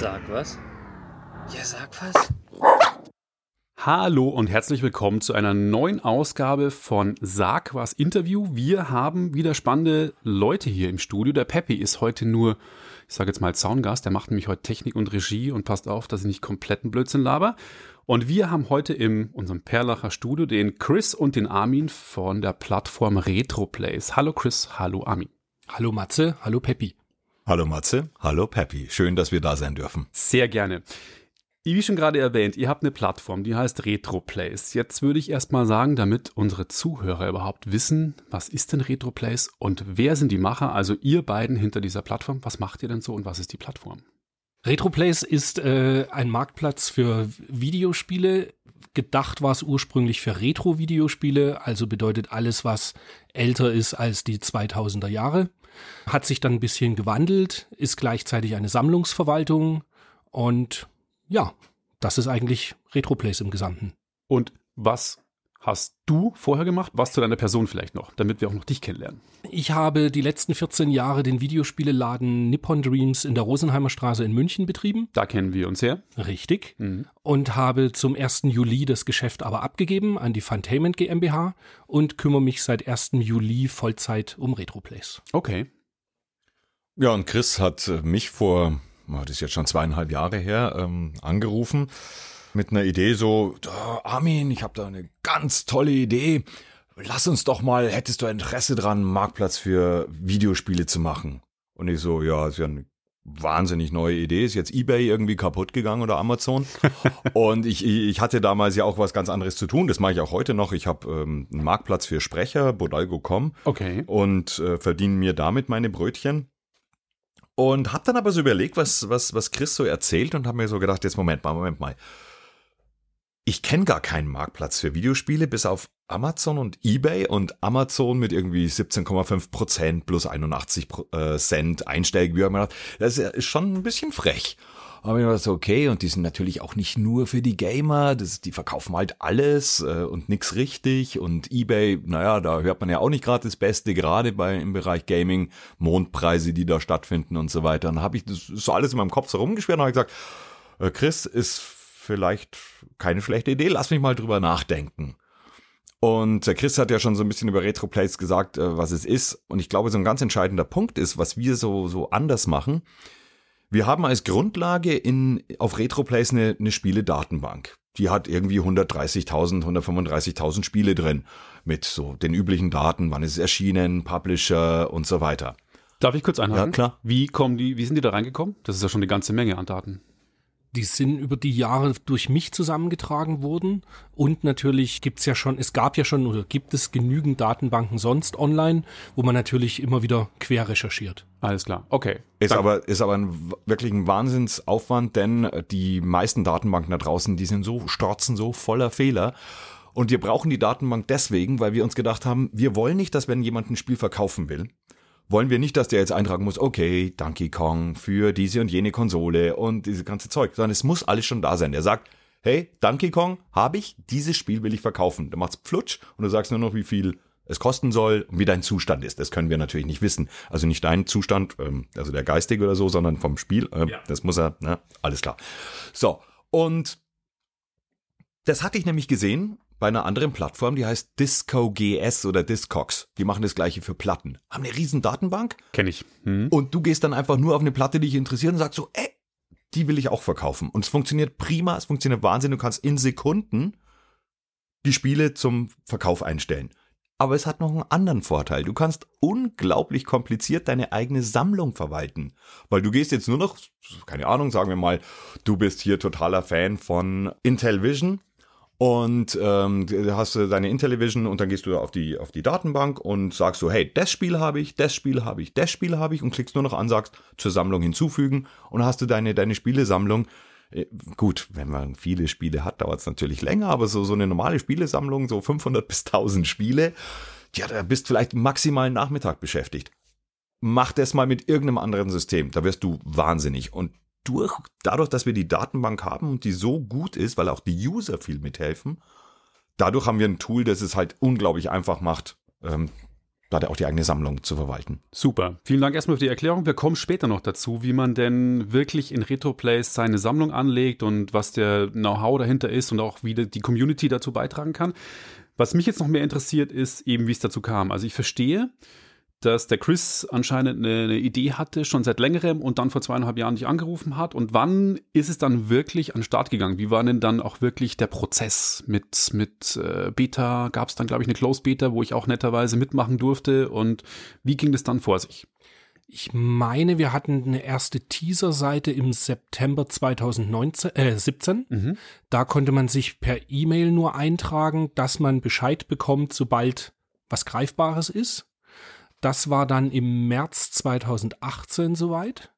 Sag was? Ja, sag was. Hallo und herzlich willkommen zu einer neuen Ausgabe von Sag was Interview. Wir haben wieder spannende Leute hier im Studio. Der Peppi ist heute nur, ich sage jetzt mal Zaungast, der macht nämlich heute Technik und Regie und passt auf, dass ich nicht kompletten Blödsinn laber. Und wir haben heute in unserem Perlacher Studio den Chris und den Armin von der Plattform Retroplays. Hallo Chris, hallo Armin. Hallo Matze, hallo Peppi. Hallo Matze, hallo Peppi. Schön, dass wir da sein dürfen. Sehr gerne. Wie schon gerade erwähnt, ihr habt eine Plattform, die heißt RetroPlays. Jetzt würde ich erstmal sagen, damit unsere Zuhörer überhaupt wissen, was ist denn RetroPlays und wer sind die Macher, also ihr beiden hinter dieser Plattform, was macht ihr denn so und was ist die Plattform? RetroPlays ist äh, ein Marktplatz für Videospiele. Gedacht war es ursprünglich für Retro-Videospiele, also bedeutet alles, was älter ist als die 2000er Jahre. Hat sich dann ein bisschen gewandelt, ist gleichzeitig eine Sammlungsverwaltung und ja, das ist eigentlich RetroPlays im Gesamten. Und was hast du vorher gemacht? Was zu deiner Person vielleicht noch, damit wir auch noch dich kennenlernen? Ich habe die letzten 14 Jahre den Videospieleladen Nippon Dreams in der Rosenheimer Straße in München betrieben. Da kennen wir uns her. Richtig. Mhm. Und habe zum 1. Juli das Geschäft aber abgegeben an die Funtainment GmbH und kümmere mich seit 1. Juli Vollzeit um RetroPlays. Okay. Ja, und Chris hat mich vor das ist jetzt schon zweieinhalb Jahre her, ähm, angerufen mit einer Idee so, Armin, ich habe da eine ganz tolle Idee. Lass uns doch mal, hättest du Interesse dran, einen Marktplatz für Videospiele zu machen? Und ich so, ja, ist ja eine wahnsinnig neue Idee. Ist jetzt eBay irgendwie kaputt gegangen oder Amazon? und ich, ich hatte damals ja auch was ganz anderes zu tun. Das mache ich auch heute noch. Ich habe ähm, einen Marktplatz für Sprecher, Bodalgo.com. Okay. Und äh, verdiene mir damit meine Brötchen. Und hab dann aber so überlegt, was, was, was Chris so erzählt und hab mir so gedacht, jetzt Moment mal, Moment mal. Ich kenne gar keinen Marktplatz für Videospiele, bis auf Amazon und eBay und Amazon mit irgendwie 17,5 Prozent plus 81 äh, Cent Einstellgebühr. Das ist schon ein bisschen frech. Aber ich war so, okay, und die sind natürlich auch nicht nur für die Gamer, das, die verkaufen halt alles äh, und nix richtig. Und Ebay, naja, da hört man ja auch nicht gerade das Beste, gerade bei im Bereich Gaming, Mondpreise, die da stattfinden und so weiter. Und dann habe ich das so alles in meinem Kopf so rumgeschwert und habe gesagt, äh, Chris, ist vielleicht keine schlechte Idee, lass mich mal drüber nachdenken. Und der Chris hat ja schon so ein bisschen über Retroplays gesagt, äh, was es ist. Und ich glaube, so ein ganz entscheidender Punkt ist, was wir so, so anders machen, wir haben als Grundlage in, auf RetroPlays eine, eine Spiele-Datenbank. Die hat irgendwie 130.000, 135.000 Spiele drin. Mit so den üblichen Daten, wann ist es erschienen, Publisher und so weiter. Darf ich kurz einhaken? Ja, klar. Wie kommen die, wie sind die da reingekommen? Das ist ja schon eine ganze Menge an Daten die sind über die Jahre durch mich zusammengetragen worden. Und natürlich gibt's ja schon, es gab ja schon oder gibt es genügend Datenbanken sonst online, wo man natürlich immer wieder quer recherchiert. Alles klar, okay. Ist aber, ist aber ein, wirklich ein Wahnsinnsaufwand, denn die meisten Datenbanken da draußen, die sind so, storzen so voller Fehler. Und wir brauchen die Datenbank deswegen, weil wir uns gedacht haben, wir wollen nicht, dass wenn jemand ein Spiel verkaufen will, wollen wir nicht, dass der jetzt eintragen muss, okay, Donkey Kong für diese und jene Konsole und diese ganze Zeug, sondern es muss alles schon da sein. Der sagt, hey, Donkey Kong habe ich, dieses Spiel will ich verkaufen. Dann macht's Flutsch und du sagst nur noch, wie viel es kosten soll und wie dein Zustand ist. Das können wir natürlich nicht wissen. Also nicht dein Zustand, ähm, also der geistige oder so, sondern vom Spiel. Ähm, ja. Das muss er, ne? alles klar. So, und das hatte ich nämlich gesehen bei einer anderen Plattform, die heißt Disco GS oder Discogs. Die machen das gleiche für Platten. Haben eine riesen Datenbank. Kenn ich. Mhm. Und du gehst dann einfach nur auf eine Platte, die dich interessiert und sagst so, ey, die will ich auch verkaufen. Und es funktioniert prima, es funktioniert Wahnsinn. Du kannst in Sekunden die Spiele zum Verkauf einstellen. Aber es hat noch einen anderen Vorteil. Du kannst unglaublich kompliziert deine eigene Sammlung verwalten. Weil du gehst jetzt nur noch, keine Ahnung, sagen wir mal, du bist hier totaler Fan von Intellivision und ähm, hast du deine Intellivision und dann gehst du auf die, auf die Datenbank und sagst so, hey, das Spiel habe ich, das Spiel habe ich, das Spiel habe ich und klickst nur noch an, sagst zur Sammlung hinzufügen und hast du deine, deine Spielesammlung. Äh, gut, wenn man viele Spiele hat, dauert es natürlich länger, aber so, so eine normale Spielesammlung, so 500 bis 1000 Spiele, ja, da bist vielleicht maximal einen Nachmittag beschäftigt. Mach das mal mit irgendeinem anderen System, da wirst du wahnsinnig. Und durch, dadurch, dass wir die Datenbank haben und die so gut ist, weil auch die User viel mithelfen, dadurch haben wir ein Tool, das es halt unglaublich einfach macht, ähm, da auch die eigene Sammlung zu verwalten. Super. Vielen Dank erstmal für die Erklärung. Wir kommen später noch dazu, wie man denn wirklich in Retroplays seine Sammlung anlegt und was der Know-how dahinter ist und auch wie die Community dazu beitragen kann. Was mich jetzt noch mehr interessiert, ist eben, wie es dazu kam. Also ich verstehe, dass der Chris anscheinend eine, eine, Idee hatte, schon seit längerem und dann vor zweieinhalb Jahren dich angerufen hat. Und wann ist es dann wirklich an den Start gegangen? Wie war denn dann auch wirklich der Prozess mit, mit äh, Beta? Gab es dann, glaube ich, eine Closed Beta, wo ich auch netterweise mitmachen durfte? Und wie ging das dann vor sich? Ich meine, wir hatten eine erste Teaser-Seite im September 2019, äh, 17. Mhm. Da konnte man sich per E-Mail nur eintragen, dass man Bescheid bekommt, sobald was Greifbares ist. Das war dann im März 2018 soweit,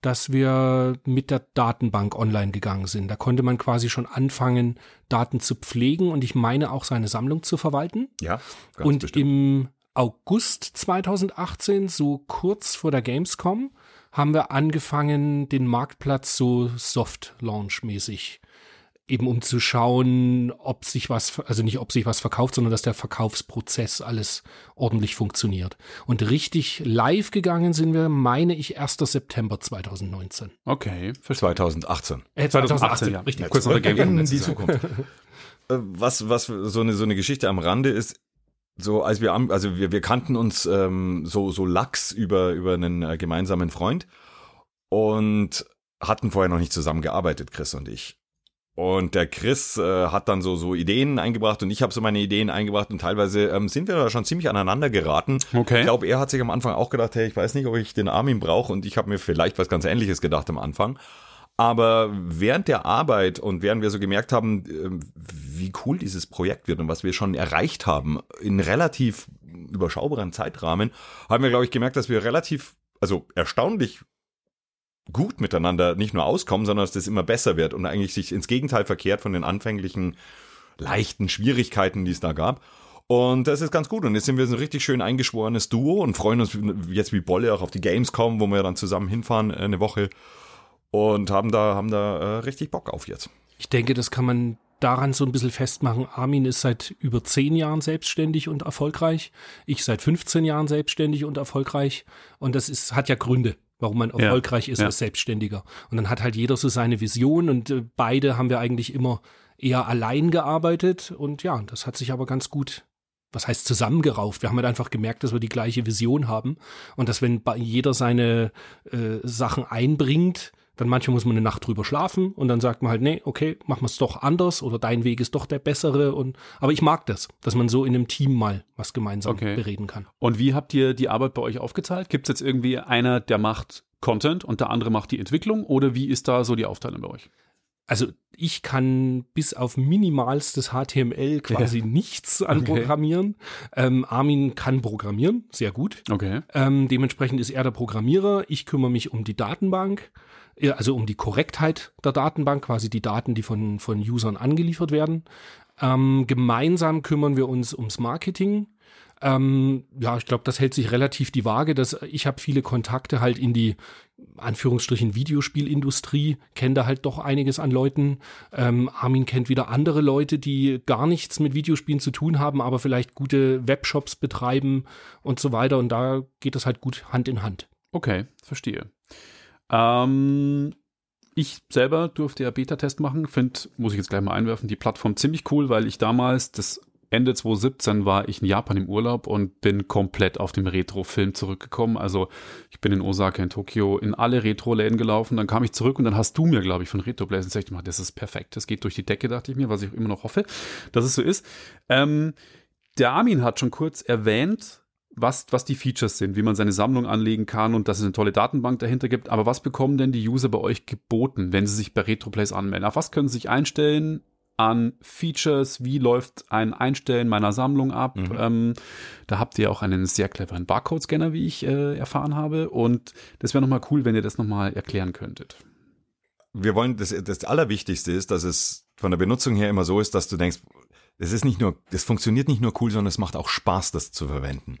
dass wir mit der Datenbank online gegangen sind. Da konnte man quasi schon anfangen, Daten zu pflegen und ich meine auch seine Sammlung zu verwalten. Ja. Ganz und bestimmt. im August 2018, so kurz vor der Gamescom, haben wir angefangen, den Marktplatz so Soft-Launch-mäßig eben um zu schauen, ob sich was, also nicht ob sich was verkauft, sondern dass der Verkaufsprozess alles ordentlich funktioniert. Und richtig live gegangen sind wir, meine ich, 1. September 2019. Okay, für 2018. Äh, 2018, 2018 ja, richtig. Kurz nach der Game in die Zukunft. Äh, was, was so eine, so eine Geschichte am Rande ist, so als wir, also wir, wir kannten uns ähm, so, so lax über, über einen äh, gemeinsamen Freund und hatten vorher noch nicht zusammengearbeitet, Chris und ich. Und der Chris äh, hat dann so, so Ideen eingebracht und ich habe so meine Ideen eingebracht und teilweise ähm, sind wir da schon ziemlich aneinander geraten. Okay. Ich glaube, er hat sich am Anfang auch gedacht, hey, ich weiß nicht, ob ich den Armin brauche und ich habe mir vielleicht was ganz ähnliches gedacht am Anfang. Aber während der Arbeit und während wir so gemerkt haben, äh, wie cool dieses Projekt wird und was wir schon erreicht haben in relativ überschaubaren Zeitrahmen, haben wir, glaube ich, gemerkt, dass wir relativ, also erstaunlich gut miteinander nicht nur auskommen, sondern dass das immer besser wird und eigentlich sich ins Gegenteil verkehrt von den anfänglichen leichten Schwierigkeiten, die es da gab. Und das ist ganz gut. Und jetzt sind wir so ein richtig schön eingeschworenes Duo und freuen uns jetzt wie Bolle auch auf die Gamescom, wo wir dann zusammen hinfahren äh, eine Woche und haben da, haben da äh, richtig Bock auf jetzt. Ich denke, das kann man daran so ein bisschen festmachen. Armin ist seit über zehn Jahren selbstständig und erfolgreich. Ich seit 15 Jahren selbstständig und erfolgreich. Und das ist, hat ja Gründe warum man erfolgreich ja, ist ja. als Selbstständiger. Und dann hat halt jeder so seine Vision und äh, beide haben wir eigentlich immer eher allein gearbeitet und ja, das hat sich aber ganz gut, was heißt zusammengerauft. Wir haben halt einfach gemerkt, dass wir die gleiche Vision haben und dass wenn jeder seine äh, Sachen einbringt, dann manchmal muss man eine Nacht drüber schlafen und dann sagt man halt, nee, okay, machen wir es doch anders oder dein Weg ist doch der bessere. Und aber ich mag das, dass man so in einem Team mal was gemeinsam okay. bereden kann. Und wie habt ihr die Arbeit bei euch aufgeteilt? Gibt es jetzt irgendwie einer, der macht Content und der andere macht die Entwicklung oder wie ist da so die Aufteilung bei euch? Also ich kann bis auf minimalstes HTML quasi ja. nichts an okay. Programmieren. Ähm, Armin kann programmieren, sehr gut. Okay. Ähm, dementsprechend ist er der Programmierer. Ich kümmere mich um die Datenbank also um die Korrektheit der Datenbank, quasi die Daten, die von, von Usern angeliefert werden. Ähm, gemeinsam kümmern wir uns ums Marketing. Ähm, ja, ich glaube, das hält sich relativ die Waage. Dass ich habe viele Kontakte halt in die Anführungsstrichen Videospielindustrie, kenne da halt doch einiges an Leuten. Ähm, Armin kennt wieder andere Leute, die gar nichts mit Videospielen zu tun haben, aber vielleicht gute Webshops betreiben und so weiter. Und da geht das halt gut Hand in Hand. Okay, verstehe. Ähm, ich selber durfte ja Beta-Test machen. Finde, muss ich jetzt gleich mal einwerfen, die Plattform ziemlich cool, weil ich damals, das Ende 2017 war ich in Japan im Urlaub und bin komplett auf dem Retro-Film zurückgekommen. Also ich bin in Osaka, in Tokio, in alle Retro-Läden gelaufen. Dann kam ich zurück und dann hast du mir, glaube ich, von Retro Blaze gesagt, das ist perfekt. Das geht durch die Decke, dachte ich mir, was ich immer noch hoffe, dass es so ist. Ähm, der Armin hat schon kurz erwähnt, was, was die Features sind, wie man seine Sammlung anlegen kann und dass es eine tolle Datenbank dahinter gibt. Aber was bekommen denn die User bei euch geboten, wenn sie sich bei RetroPlays anmelden? Auf was können sie sich einstellen an Features? Wie läuft ein Einstellen meiner Sammlung ab? Mhm. Ähm, da habt ihr auch einen sehr cleveren Barcode-Scanner, wie ich äh, erfahren habe. Und das wäre nochmal cool, wenn ihr das nochmal erklären könntet. Wir wollen, das, das Allerwichtigste ist, dass es von der Benutzung her immer so ist, dass du denkst, es ist nicht nur, es funktioniert nicht nur cool, sondern es macht auch Spaß, das zu verwenden.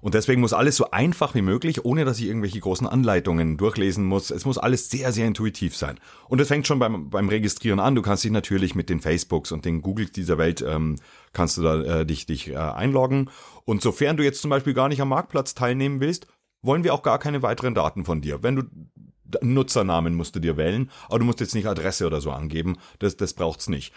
Und deswegen muss alles so einfach wie möglich, ohne dass ich irgendwelche großen Anleitungen durchlesen muss. Es muss alles sehr, sehr intuitiv sein. Und es fängt schon beim, beim Registrieren an. Du kannst dich natürlich mit den Facebooks und den Googles dieser Welt, ähm, kannst du da äh, dich, dich äh, einloggen. Und sofern du jetzt zum Beispiel gar nicht am Marktplatz teilnehmen willst, wollen wir auch gar keine weiteren Daten von dir. Wenn du Nutzernamen musst du dir wählen, aber du musst jetzt nicht Adresse oder so angeben. Das, das braucht's nicht.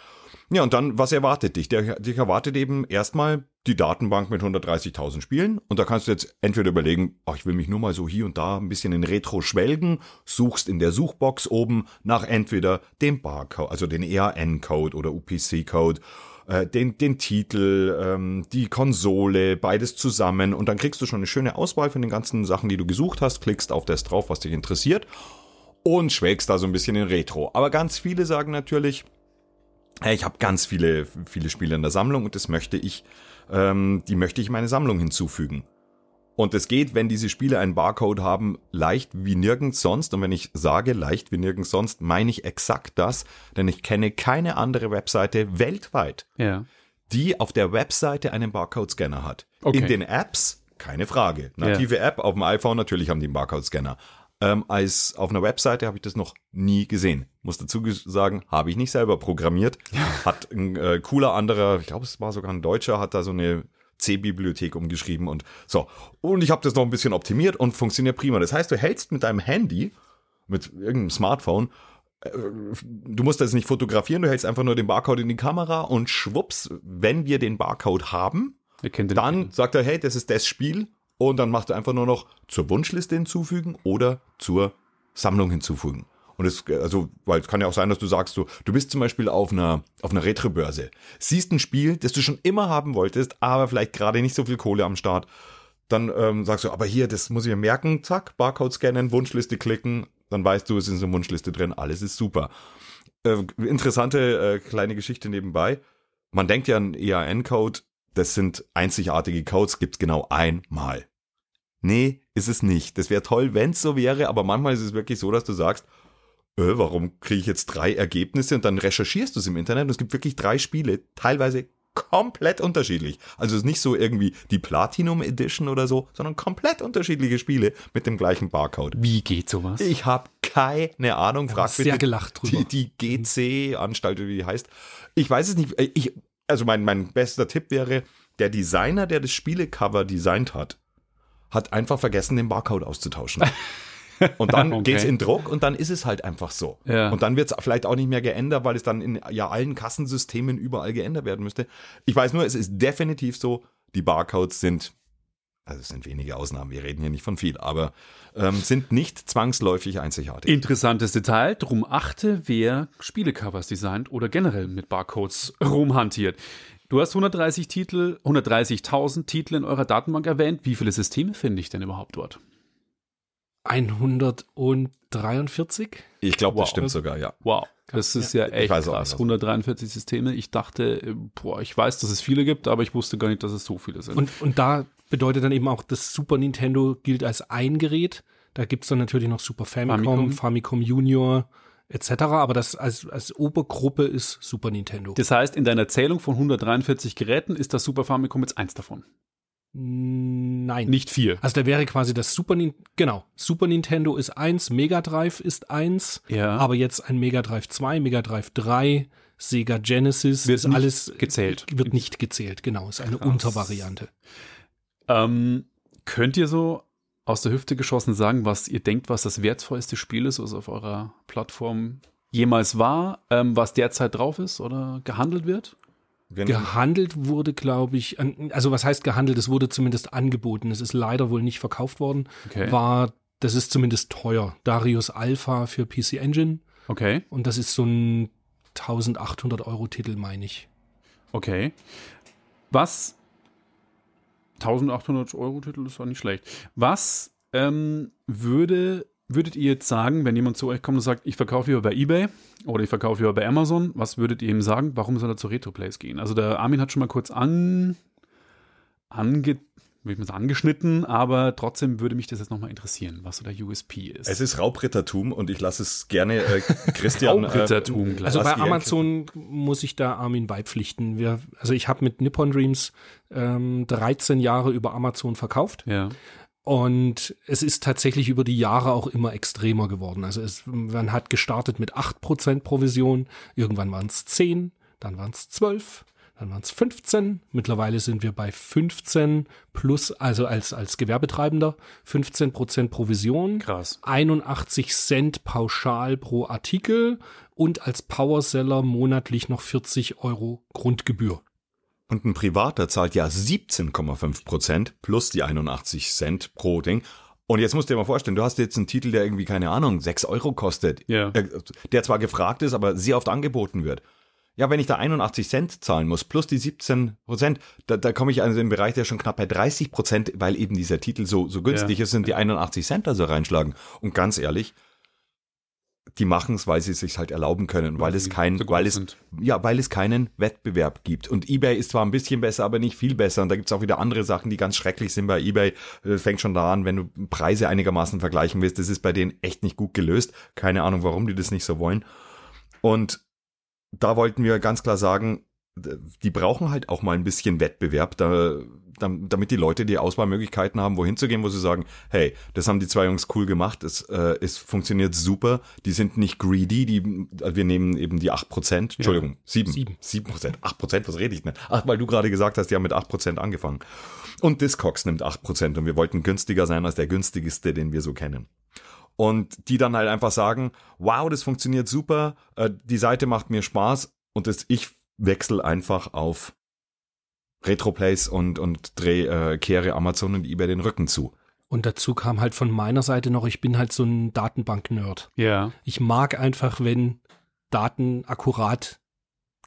Ja, und dann, was erwartet dich? Der, dich erwartet eben erstmal die Datenbank mit 130.000 Spielen. Und da kannst du jetzt entweder überlegen, ach, ich will mich nur mal so hier und da ein bisschen in Retro schwelgen, suchst in der Suchbox oben nach entweder dem Barcode, also den EAN-Code oder UPC-Code äh, den, den Titel, ähm, die Konsole, beides zusammen und dann kriegst du schon eine schöne Auswahl von den ganzen Sachen, die du gesucht hast, klickst auf das drauf, was dich interessiert und schwelgst da so ein bisschen in Retro. Aber ganz viele sagen natürlich, ich habe ganz viele, viele Spiele in der Sammlung und das möchte ich, ähm, die möchte ich in meine Sammlung hinzufügen. Und es geht, wenn diese Spiele einen Barcode haben, leicht wie nirgends sonst. Und wenn ich sage leicht wie nirgends sonst, meine ich exakt das, denn ich kenne keine andere Webseite weltweit, Ja. die auf der Webseite einen Barcode-Scanner hat. Okay. In den Apps, keine Frage. Native App auf dem iPhone, natürlich haben die einen Barcode-Scanner. Ähm, als auf einer Webseite habe ich das noch nie gesehen. Muss dazu sagen, habe ich nicht selber programmiert. Hat ein äh, cooler anderer, ich glaube, es war sogar ein Deutscher, hat da so eine C-Bibliothek umgeschrieben und so. Und ich habe das noch ein bisschen optimiert und funktioniert prima. Das heißt, du hältst mit deinem Handy, mit irgendeinem Smartphone, äh, du musst das nicht fotografieren, du hältst einfach nur den Barcode in die Kamera und schwupps, wenn wir den Barcode haben, dann sagt er, hey, das ist das Spiel und dann macht er einfach nur noch zur Wunschliste hinzufügen oder zur Sammlung hinzufügen. Und es, also, weil es kann ja auch sein, dass du sagst, du, du bist zum Beispiel auf einer, auf einer Retro-Börse, siehst ein Spiel, das du schon immer haben wolltest, aber vielleicht gerade nicht so viel Kohle am Start. Dann ähm, sagst du, aber hier, das muss ich mir merken, zack, Barcode scannen, Wunschliste klicken, dann weißt du, es ist in der Wunschliste drin, alles ist super. Äh, interessante äh, kleine Geschichte nebenbei. Man denkt ja an EAN-Code, das sind einzigartige Codes, gibt's genau einmal. Nee, ist es nicht. Das wäre toll, wenn's so wäre, aber manchmal ist es wirklich so, dass du sagst, äh, warum kriege ich jetzt drei Ergebnisse und dann recherchierst du es im Internet und es gibt wirklich drei Spiele, teilweise komplett unterschiedlich. Also es ist nicht so irgendwie die Platinum Edition oder so, sondern komplett unterschiedliche Spiele mit dem gleichen Barcode. Wie geht sowas? Ich habe keine Ahnung, Da frag hast sehr gelacht drüber. die, die GC-Anstalt, wie die heißt. Ich weiß es nicht. Ich, also mein, mein bester Tipp wäre, der Designer, der das Spielecover designt hat, hat einfach vergessen, den Barcode auszutauschen. Und dann Okay. geht's in Druck und dann ist es halt einfach so. Ja. Und dann wird's vielleicht auch nicht mehr geändert, weil es dann in ja allen Kassensystemen überall geändert werden müsste. Ich weiß nur, es ist definitiv so, die Barcodes sind, also es sind wenige Ausnahmen, wir reden hier nicht von viel, aber ähm, sind nicht zwangsläufig einzigartig. Interessantes Detail, drum achte, wer Spielecovers designt oder generell mit Barcodes rumhantiert. Du hast 130 Titel, 130.000 Titel in eurer Datenbank erwähnt. Wie viele Systeme finde ich denn überhaupt dort? 143? Ich glaube, Wow. das stimmt sogar, ja. Wow, das ist ja, echt weiß auch krass. nicht, was- 143 Systeme. Ich dachte, äh, boah, ich weiß, dass es viele gibt, aber ich wusste gar nicht, dass es so viele sind. Und, und da bedeutet dann eben auch, das Super Nintendo gilt als ein Gerät. Da gibt es dann natürlich noch Super Famicom, Famicom. Famicom, Junior etc. Aber das als, als Obergruppe ist Super Nintendo. das heißt, in deiner Zählung von 143 Geräten ist das Super Famicom jetzt eins davon. Nein. Nicht vier. Also da wäre quasi das Super Nintendo, genau, Super Nintendo ist eins, Mega Drive ist eins, Ja. aber jetzt ein Mega Drive 2, Mega Drive 3, Sega Genesis Wird ist alles gezählt. Wird nicht gezählt, genau, ist eine Krass. Untervariante. Ähm, könnt ihr so aus der Hüfte geschossen sagen, was ihr denkt, was das wertvollste Spiel ist, was auf eurer Plattform jemals war, ähm, was derzeit drauf ist oder gehandelt wird? Wenn, Gehandelt wurde, glaube ich, also was heißt gehandelt? Es wurde zumindest angeboten. Es ist leider wohl nicht verkauft worden. Okay. War, das ist zumindest teuer. Darius Alpha für PC Engine Okay, und das ist so ein 1800 Euro Titel, meine ich. okay. Was 1800 Euro Titel ist auch nicht schlecht. Was ähm, würde, würdet ihr jetzt sagen, wenn jemand zu euch kommt und sagt, ich verkaufe hier bei eBay oder ich verkaufe hier bei Amazon, was würdet ihr ihm sagen? Warum soll er zu Retroplays gehen? Also der Armin hat schon mal kurz an, ange, würde ich mal sagen, angeschnitten, aber trotzdem würde mich das jetzt nochmal interessieren, was so der USP ist. Es ist Raubrittertum und ich lasse es gerne äh, Christian. Raubrittertum, äh, gleich. Also bei Amazon muss ich da Armin beipflichten. Wir, also ich habe mit Nippon Dreams ähm, 13 Jahre über Amazon verkauft. ja. Und es ist tatsächlich über die Jahre auch immer extremer geworden. Also es, man hat gestartet mit 8% Provision, irgendwann waren es 10, dann waren es 12, dann waren es 15. Mittlerweile sind wir bei 15 plus, also als, als Gewerbetreibender, 15% Provision. Krass. 81 Cent pauschal pro Artikel und als Powerseller monatlich noch 40 Euro Grundgebühr. Und ein Privater zahlt ja 17,5 Prozent plus die 81 Cent pro Ding. Und jetzt musst du dir mal vorstellen, du hast jetzt einen Titel, der irgendwie, keine Ahnung, 6 Euro kostet. Ja. Der, der zwar gefragt ist, aber sehr oft angeboten wird. Ja, wenn ich da 81 Cent zahlen muss, plus die 17 Prozent, da, da komme ich also in den Bereich, der schon knapp bei 30 Prozent, weil eben dieser Titel so, so günstig Ja. ist, sind die 81 Cent also reinschlagen. Und ganz ehrlich, die machen es, weil sie es sich halt erlauben können, weil es kein, so weil es, sind. ja, weil es keinen Wettbewerb gibt. Und eBay ist zwar ein bisschen besser, aber nicht viel besser. Und da gibt es auch wieder andere Sachen, die ganz schrecklich sind bei eBay. Äh, fängt schon da an, wenn du Preise einigermaßen vergleichen willst. Das ist bei denen echt nicht gut gelöst. Keine Ahnung, warum die das nicht so wollen. Und da wollten wir ganz klar sagen, die brauchen halt auch mal ein bisschen Wettbewerb, da, dam- damit die Leute die Auswahlmöglichkeiten haben, wohin zu gehen, wo sie sagen, hey, das haben die zwei Jungs cool gemacht, es, äh, es funktioniert super, die sind nicht greedy, die, äh, wir nehmen eben die 8%, Entschuldigung, 7, Sieben. 7%, 8%, was rede ich denn? Ach, weil du gerade gesagt hast, die haben mit 8% angefangen. Und Discogs nimmt 8% und wir wollten günstiger sein als der günstigste, den wir so kennen und die dann halt einfach sagen, wow, das funktioniert super, äh, die Seite macht mir Spaß und das, ich wechsle einfach auf Retroplays und, und dreh, äh, kehre Amazon und eBay den Rücken zu. Und dazu kam halt von meiner Seite noch, ich bin halt so ein Datenbank-Nerd. Ja. Ich mag einfach, wenn Daten akkurat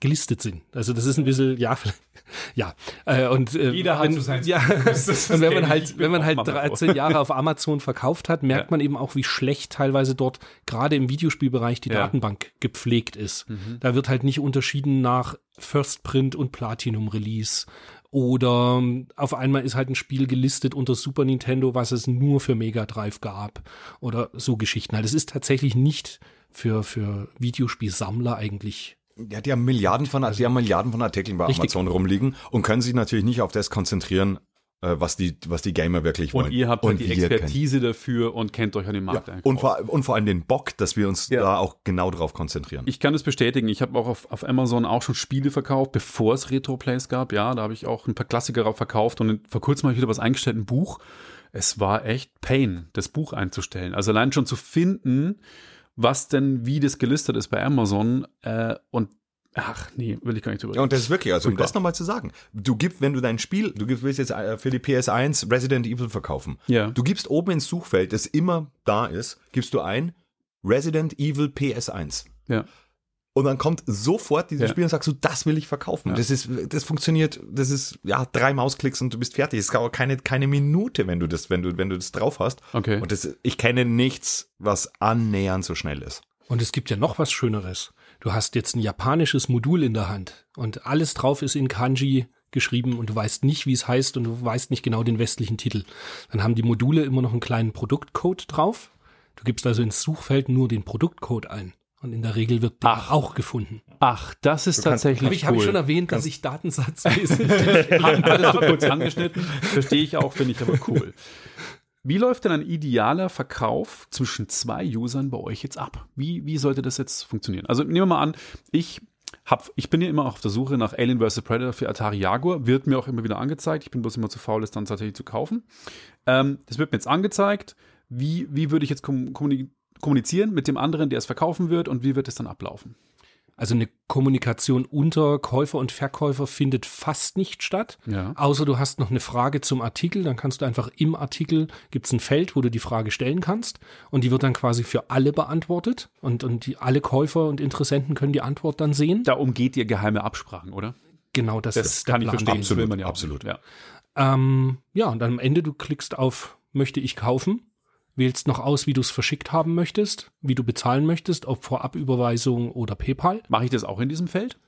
gelistet sind. Also das ist ein bisschen, ja, ja. Äh, und äh, Jeder hat wenn, so sein ja, Das- das und wenn man halt, wenn man halt mal bei 13 Jahre auf Amazon verkauft hat, merkt Ja. man eben auch, wie schlecht teilweise dort gerade im Videospielbereich die Ja. Datenbank gepflegt ist. Mhm. Da wird halt nicht unterschieden nach First Print und Platinum Release. Oder ähm, auf einmal ist halt ein Spiel gelistet unter Super Nintendo, was es nur für Mega Drive gab. Oder so Geschichten halt. Es ist tatsächlich nicht für, für Videospielsammler eigentlich. Ja, die haben Milliarden von, die haben Milliarden von Artikeln bei Richtig. Amazon rumliegen und können sich natürlich nicht auf das konzentrieren, äh, was die, was die Gamer wirklich wollen. Und ihr habt halt die wir können- Expertise dafür und kennt euch an dem Markt Ja, und, vor, und vor allem den Bock, dass wir uns Ja. da auch genau drauf konzentrieren. Ich kann das bestätigen. Ich habe auch auf, auf Amazon auch schon Spiele verkauft, bevor es Retro-Plays gab. Ja, da habe ich auch ein paar Klassiker verkauft und vor kurzem habe ich wieder was eingestellt, ein Buch. Es war echt Pain, das Buch einzustellen. Also allein schon zu finden, was denn, wie das gelistet ist bei Amazon äh, und ach nee, will ich gar nicht drüber Ja, und das ist wirklich, also um das nochmal zu sagen, du gibst, wenn du dein Spiel, du gibst, willst jetzt äh, für die PS1 Resident Evil verkaufen. Ja. Du gibst oben ins Suchfeld, das immer da ist, gibst du ein Resident Evil PS1. Ja. Und dann kommt sofort dieses Ja. Spiel und sagst du, das will ich verkaufen. Ja. Das ist, das funktioniert, das ist, ja, drei Mausklicks und du bist fertig. Es dauert keine, keine Minute, wenn du das, wenn du, wenn du das drauf hast. Okay. Und das, ich kenne nichts, was annähernd so schnell ist. Und es gibt ja noch was Schöneres. Du hast jetzt ein japanisches Modul in der Hand und alles drauf ist in Kanji geschrieben und du weißt nicht, wie es heißt und du weißt nicht genau den westlichen Titel. Dann haben die Module immer noch einen kleinen Produktcode drauf. Du gibst also ins Suchfeld nur den Produktcode ein. Und in der Regel wird der Ach. auch gefunden. Ach, das ist Du kannst- tatsächlich Habe ich, hab ich cool. schon erwähnt, dass ich Datensatzwesen Hatten alles so kurz angeschnitten. Verstehe ich auch, finde ich aber cool. Wie läuft denn ein idealer Verkauf zwischen zwei Usern bei euch jetzt ab? Wie, wie sollte das jetzt funktionieren? Also nehmen wir mal an, ich hab, ich bin ja immer auf der Suche nach Alien vs. Predator für Atari Jaguar, wird mir auch immer wieder angezeigt. Ich bin bloß immer zu faul, es dann tatsächlich zu kaufen. Ähm, das wird mir jetzt angezeigt. Wie, wie würde ich jetzt kom- kommuni- kommunizieren mit dem anderen, der es verkaufen wird und wie wird es dann ablaufen? Also eine Kommunikation unter Käufer und Verkäufer findet fast nicht statt. Ja. Außer du hast noch eine Frage zum Artikel, dann kannst du einfach im Artikel, gibt es ein Feld, wo du die Frage stellen kannst und die wird dann quasi für alle beantwortet und, und die, alle Käufer und Interessenten können die Antwort dann sehen. Da umgeht ihr geheime Absprachen, oder? Genau, das, Das ist kann ich verstehen. das Absolut, will man ja absolut. Ja. Ähm, ja, und dann am Ende du klickst auf möchte ich kaufen, wählst noch aus, wie du es verschickt haben möchtest, wie du bezahlen möchtest, ob Vorabüberweisung oder PayPal. Mache ich das auch in diesem Feld?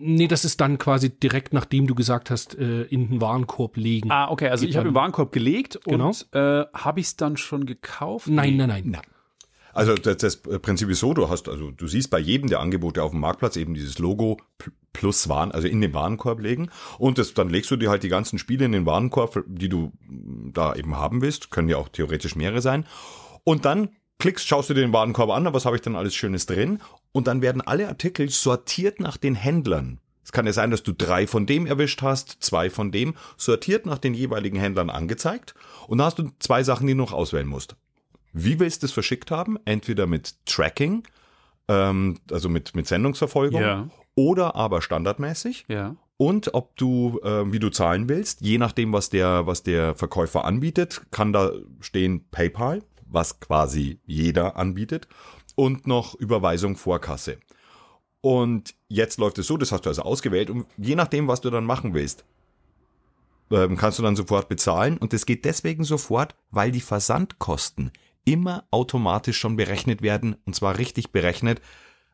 Nee, das ist dann quasi direkt nachdem du gesagt hast, äh, in den Warenkorb legen. Ah, okay, also Geht ich habe im Warenkorb gelegt Genau. und äh, habe ich es dann schon gekauft? Nein, Nee. nein, nein, Also das, das Prinzip ist so, du hast, also du siehst bei jedem der Angebote auf dem Marktplatz eben dieses Logo pl- plus Waren, also in den Warenkorb legen. Und das, dann legst du dir halt die ganzen Spiele in den Warenkorb, die du mm, da eben haben willst. Können ja auch theoretisch mehrere sein. Und dann klickst, schaust du dir den Warenkorb an, was habe ich dann alles Schönes drin? Und dann werden alle Artikel sortiert nach den Händlern. Es kann ja sein, dass du drei von dem erwischt hast, zwei von dem, sortiert nach den jeweiligen Händlern angezeigt. Und da hast du zwei Sachen, die du noch auswählen musst. Wie willst du es verschickt haben? Entweder mit Tracking, ähm, also mit, mit Sendungsverfolgung, Ja. oder aber standardmäßig. Ja. Und ob du, äh, wie du zahlen willst, je nachdem, was der, was der Verkäufer anbietet, kann da stehen PayPal, was quasi jeder anbietet, und noch Überweisung vor Kasse. Und jetzt läuft es so, das hast du also ausgewählt, und je nachdem, was du dann machen willst, ähm, kannst du dann sofort bezahlen. Und das geht deswegen sofort, weil die Versandkosten immer automatisch schon berechnet werden, und zwar richtig berechnet,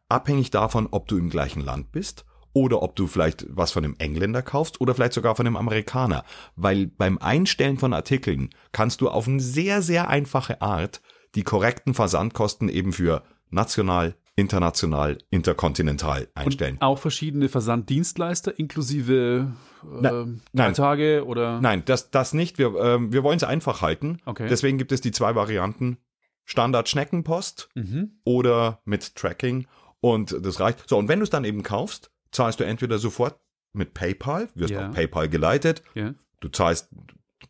abhängig davon, ob du im gleichen Land bist oder ob du vielleicht was von einem Engländer kaufst oder vielleicht sogar von einem Amerikaner. Weil beim Einstellen von Artikeln kannst du auf eine sehr, sehr einfache Art die korrekten Versandkosten eben für national, international, interkontinental einstellen. Und auch verschiedene Versanddienstleister inklusive äh, Nein, drei. Tage oder Nein, das, das nicht. Wir, ähm, wir wollen es einfach halten. Okay. Deswegen gibt es die zwei Varianten. Standard Schneckenpost Mhm. oder mit Tracking. Und das reicht. So, und wenn du es dann eben kaufst, zahlst du entweder sofort mit PayPal, wirst Ja. auf PayPal geleitet, Ja. du zahlst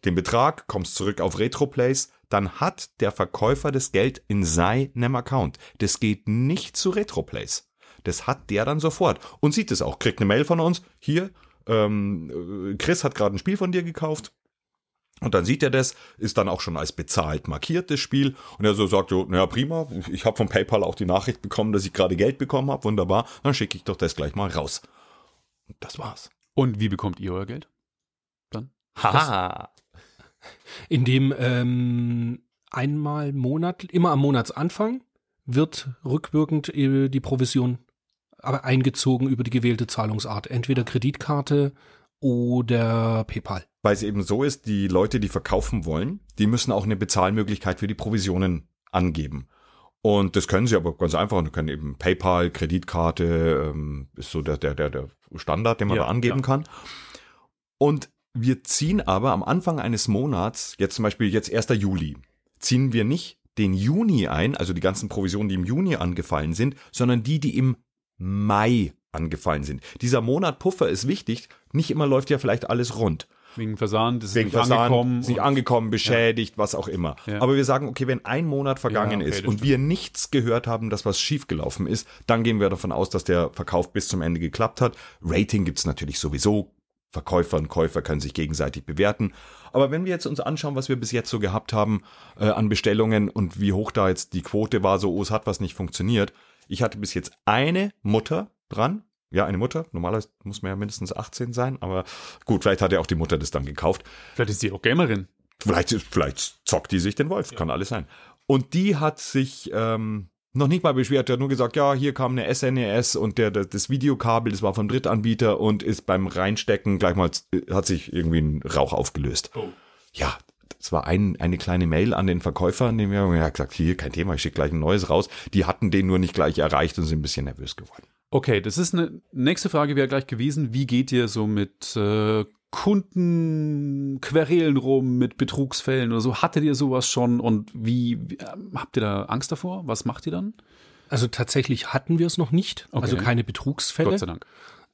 den Betrag, kommst zurück auf RetroPlace, dann hat der Verkäufer das Geld in seinem Account. Das geht nicht zu RetroPlace. Das hat der dann sofort und sieht es auch. Kriegt eine Mail von uns. Hier, ähm, äh, Chris hat gerade ein Spiel von dir gekauft. Und dann sieht er das, ist dann auch schon als bezahlt markiert, das Spiel. Und er so sagt, so, naja, prima, ich habe von PayPal auch die Nachricht bekommen, dass ich gerade Geld bekommen habe, wunderbar, dann schicke ich doch das gleich mal raus. Und das war's. Und wie bekommt ihr euer Geld? Dann? Haha. In dem ähm, einmal Monat, immer am Monatsanfang wird rückwirkend äh, die Provision aber eingezogen über die gewählte Zahlungsart. Entweder Kreditkarte oder PayPal. Weil es eben so ist, die Leute, die verkaufen wollen, die müssen auch eine Bezahlmöglichkeit für die Provisionen angeben. Und das können sie aber ganz einfach. Und können eben PayPal, Kreditkarte, ähm, ist so der, der, der, der Standard, den man Ja, da angeben ja. kann. Und wir ziehen aber am Anfang eines Monats, jetzt zum Beispiel jetzt 1. Juli, ziehen wir nicht den Juni ein, also die ganzen Provisionen, die im Juni angefallen sind, sondern die, die im Mai angefallen sind. Dieser Monat Puffer ist wichtig. Nicht immer läuft ja vielleicht alles rund. Wegen Versand, ist es Wegen nicht Versand, angekommen. ist nicht angekommen, beschädigt, was auch immer. Ja. Aber wir sagen, okay, wenn ein Monat vergangen Ja, okay, ist und wir nichts gehört haben, dass was schiefgelaufen ist, dann gehen wir davon aus, dass der Verkauf bis zum Ende geklappt hat. Rating gibt's natürlich sowieso. Verkäufer und Käufer können sich gegenseitig bewerten. Aber wenn wir jetzt uns anschauen, was wir bis jetzt so gehabt haben äh, an Bestellungen und wie hoch da jetzt die Quote war, so, oh, es hat was nicht funktioniert. Ich hatte bis jetzt eine Mutter dran. Ja, eine Mutter. Normalerweise muss man ja mindestens 18 sein, aber gut, vielleicht hat ja auch die Mutter das dann gekauft. Vielleicht ist sie auch Gamerin. Vielleicht, vielleicht zockt die sich den Wolf, kann alles sein. Und die hat sich ähm, noch nicht mal beschwert, die hat nur gesagt, ja, hier kam eine SNES und der, der das Videokabel, das war vom Drittanbieter und ist beim Reinstecken gleich mal, hat sich irgendwie ein Rauch aufgelöst. Oh. Ja, das war ein, eine kleine Mail an den Verkäufer, an dem wir haben gesagt, hier, kein Thema, ich schicke gleich ein neues raus. Die hatten den nur nicht gleich erreicht und sind ein bisschen nervös geworden. Okay, das ist eine nächste Frage wäre gleich gewesen. Wie geht ihr so mit äh, Kundenquerelen rum, mit Betrugsfällen oder so? Hattet ihr sowas schon und wie, wie äh, habt ihr da Angst davor? Was macht ihr dann? Also tatsächlich hatten wir es noch nicht, Okay. also keine Betrugsfälle. Gott sei Dank.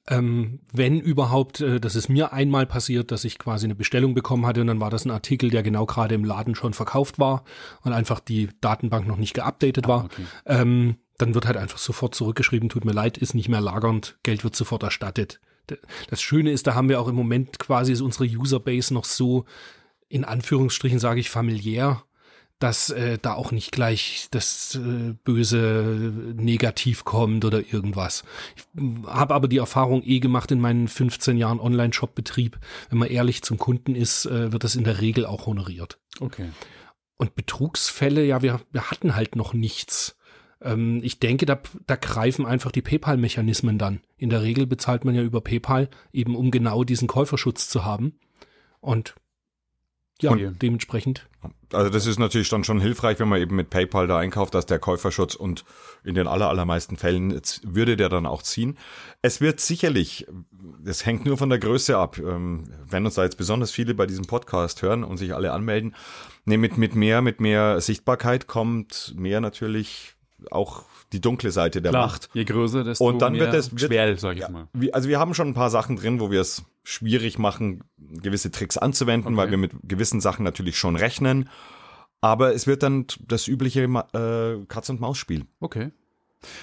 Ähm, wenn überhaupt, äh, das ist mir einmal passiert, dass ich quasi eine Bestellung bekommen hatte und dann war das ein Artikel, der genau gerade im Laden schon verkauft war und einfach die Datenbank noch nicht geupdatet war. okay. Ähm, dann wird halt einfach sofort zurückgeschrieben, tut mir leid, ist nicht mehr lagernd, Geld wird sofort erstattet. Das Schöne ist, da haben wir auch im Moment quasi ist unsere Userbase noch so, in Anführungsstrichen sage ich familiär, dass äh, da auch nicht gleich das äh, böse Negativ kommt oder irgendwas. Ich habe aber die Erfahrung eh gemacht in meinen 15 Jahren Online-Shop-Betrieb. Wenn man ehrlich zum Kunden ist, äh, wird das in der Regel auch honoriert. Okay. Und Betrugsfälle, ja, wir, wir hatten halt noch nichts. Ähm, ich denke, da, da greifen einfach die PayPal-Mechanismen dann. In der Regel bezahlt man ja über PayPal, eben um genau diesen Käuferschutz zu haben. Und ja, Und- dementsprechend. Also das ist natürlich dann schon hilfreich, wenn man eben mit PayPal da einkauft, dass der Käuferschutz und in den aller, allermeisten Fällen würde der dann auch ziehen. Es wird sicherlich, das hängt nur von der Größe ab, ähm, wenn uns da jetzt besonders viele bei diesem Podcast hören und sich alle anmelden, nee, mit, mit mehr, mit mehr Sichtbarkeit kommt mehr natürlich auch die dunkle Seite der Klar, Macht. je größer, desto Und dann mehr wird es- wird- schwer, sag ich Ja, mal. also wir haben schon ein paar Sachen drin, wo wir es schwierig machen, gewisse Tricks anzuwenden, Okay. weil wir mit gewissen Sachen natürlich schon rechnen. Aber es wird dann das übliche äh, Katz-und-Maus-Spiel. Okay.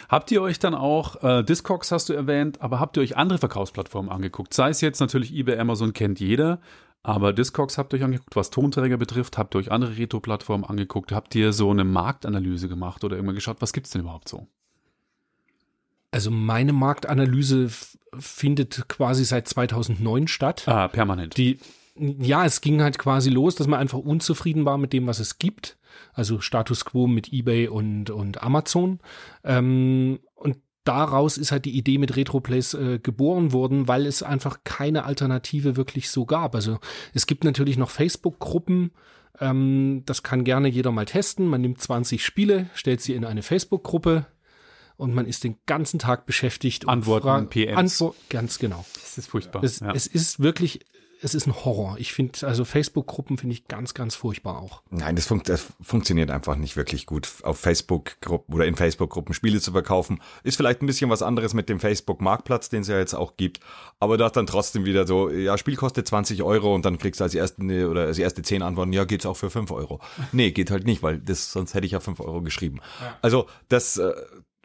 Habt ihr euch dann auch, äh, Discogs hast du erwähnt, aber habt ihr euch andere Verkaufsplattformen angeguckt? Sei es jetzt natürlich eBay, Amazon kennt jeder, aber Discogs habt ihr euch angeguckt, was Tonträger betrifft, habt ihr euch andere Retro-Plattformen angeguckt, habt ihr so eine Marktanalyse gemacht oder irgendwann geschaut, was gibt's denn überhaupt so? Also meine Marktanalyse findet quasi seit 2009 statt. Ah, permanent. Die, ja, es ging halt quasi los, dass man einfach unzufrieden war mit dem, was es gibt. Also Status quo mit eBay und, und Amazon. Ähm, und daraus ist halt die Idee mit RetroPlays äh, geboren worden, weil es einfach keine Alternative wirklich so gab. Also es gibt natürlich noch Facebook-Gruppen, ähm, das kann gerne jeder mal testen. Man nimmt 20 Spiele, stellt sie in eine Facebook-Gruppe und man ist den ganzen Tag beschäftigt. und Antworten, PMs. Antwo ganz genau. Das ist furchtbar. Es, ja. es ist wirklich, es ist ein Horror. Ich finde, also Facebook-Gruppen finde ich ganz, ganz furchtbar auch. Nein, das, funkt, das funktioniert einfach nicht wirklich gut, auf Facebook-Gruppen oder in Facebook-Gruppen Spiele zu verkaufen. Ist vielleicht ein bisschen was anderes mit dem Facebook-Marktplatz, den es ja jetzt auch gibt. Aber da dann trotzdem wieder so, ja, Spiel kostet 20 Euro und dann kriegst du als erste oder als erste 10 Antworten, ja, geht's auch für 5 Euro. Nee, geht halt nicht, weil das, sonst hätte ich ja 5 Euro geschrieben. Also das, äh,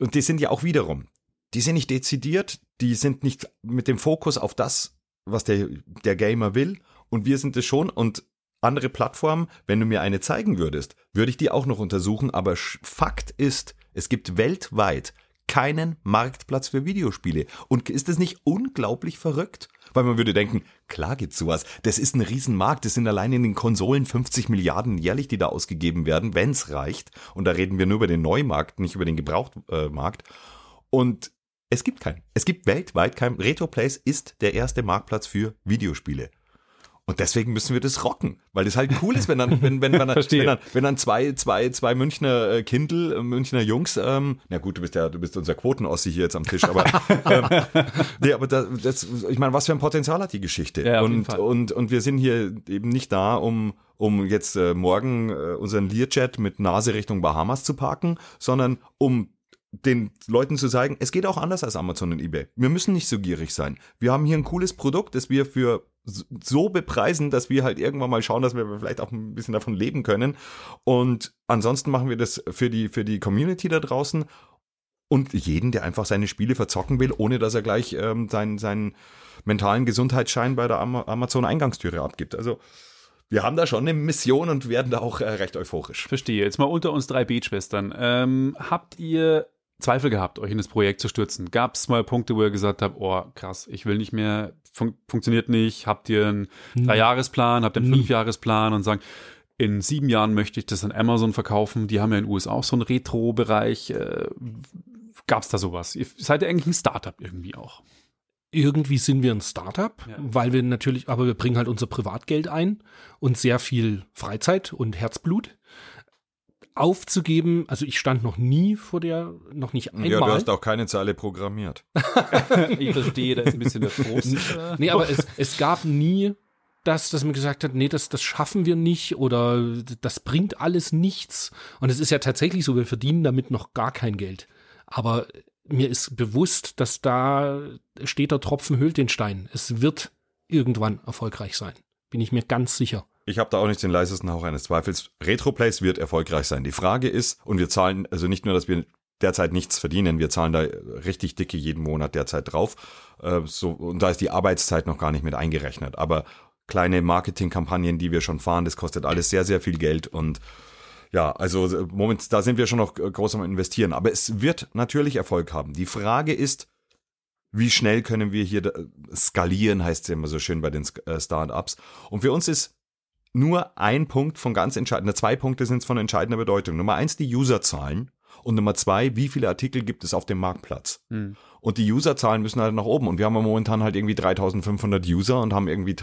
und die sind ja auch wiederum, die sind nicht dezidiert, die sind nicht mit dem Fokus auf das, was der, der Gamer will. Und wir sind es schon. Und andere Plattformen, wenn du mir eine zeigen würdest, würde ich die auch noch untersuchen. Aber Fakt ist, es gibt weltweit keinen Marktplatz für Videospiele. Und ist das nicht unglaublich verrückt? Weil man würde denken, klar gibt's sowas. Das ist ein Riesenmarkt. Das sind allein in den Konsolen 50 Milliarden jährlich, die da ausgegeben werden, wenn's reicht. Und da reden wir nur über den Neumarkt, nicht über den Gebrauchtmarkt. Und es gibt keinen. Es gibt weltweit keinen. RetroPlays ist der erste Marktplatz für Videospiele. Und deswegen müssen wir das rocken, weil das halt cool ist, wenn dann, wenn, wenn, wenn, dann, wenn, dann, wenn dann zwei, zwei, zwei Münchner äh, Kindle, äh, Münchner Jungs, ähm, na gut, du bist ja, du bist unser Quotenossi hier jetzt am Tisch, aber, ähm, nee, aber das, das, ich meine, was für ein Potenzial hat die Geschichte? Ja, und, und, und wir sind hier eben nicht da, um, um jetzt äh, morgen äh, unseren Learjet mit Nase Richtung Bahamas zu parken, sondern um den Leuten zu zeigen, es geht auch anders als Amazon und eBay. Wir müssen nicht so gierig sein. Wir haben hier ein cooles Produkt, das wir für so bepreisen, dass wir halt irgendwann mal schauen, dass wir vielleicht auch ein bisschen davon leben können. Und ansonsten machen wir das für die, für die Community da draußen und jeden, der einfach seine Spiele verzocken will, ohne dass er gleich ähm, seinen, seinen mentalen Gesundheitsschein bei der Ama- Amazon-Eingangstüre abgibt. Also wir haben da schon eine Mission und werden da auch äh, recht euphorisch. Verstehe. Jetzt mal unter uns drei Beatschwestern. Ähm, habt ihr Zweifel gehabt, euch in das Projekt zu stürzen? Gab es mal Punkte, wo ihr gesagt habt, oh krass, ich will nicht mehr, fun funktioniert nicht? Habt ihr einen Dreijahresplan, habt ihr einen Nie. Fünfjahresplan und sagen, in sieben Jahren möchte ich das an Amazon verkaufen? Die haben ja in den USA auch so einen Retro-Bereich. Äh, Gab es da sowas? Ihr seid ja eigentlich ein Startup irgendwie auch. Irgendwie sind wir ein Startup, Ja. weil wir natürlich, aber wir bringen halt unser Privatgeld ein und sehr viel Freizeit und Herzblut. Aufzugeben, also ich stand noch nie vor der, noch nicht Ja, du einmal. hast auch keine Zeile programmiert. Ich verstehe, da ist ein bisschen der Frust. äh, nee, aber es, es gab nie das, dass man gesagt hat, nee, das, das schaffen wir nicht oder das bringt alles nichts. Und es ist ja tatsächlich so, wir verdienen damit noch gar kein Geld. Aber mir ist bewusst, dass da steht der Tropfen höhlt den Stein. Es wird irgendwann erfolgreich sein. Bin ich mir ganz sicher. Ich habe da auch nicht den leisesten Hauch eines Zweifels. Retroplays wird erfolgreich sein. Die Frage ist, und wir zahlen, also nicht nur, dass wir derzeit nichts verdienen, wir zahlen da richtig dicke jeden Monat derzeit drauf. Äh, so, und da ist die Arbeitszeit noch gar nicht mit eingerechnet. Aber kleine Marketingkampagnen, die wir schon fahren, das kostet alles sehr, sehr viel Geld und ja, also äh, Moment, da sind wir schon noch äh, groß am Investieren. Aber es wird natürlich Erfolg haben. Die Frage ist, wie schnell können wir hier äh, skalieren, heißt es immer so schön bei den Startups. Und für uns ist nur ein Punkt von ganz entscheidender, zwei Punkte sind von entscheidender Bedeutung. Nummer eins, die Userzahlen. Und Nummer zwei, wie viele Artikel gibt es auf dem Marktplatz? Hm. Und die Userzahlen müssen halt nach oben. Und wir haben momentan halt irgendwie 3500 User und haben irgendwie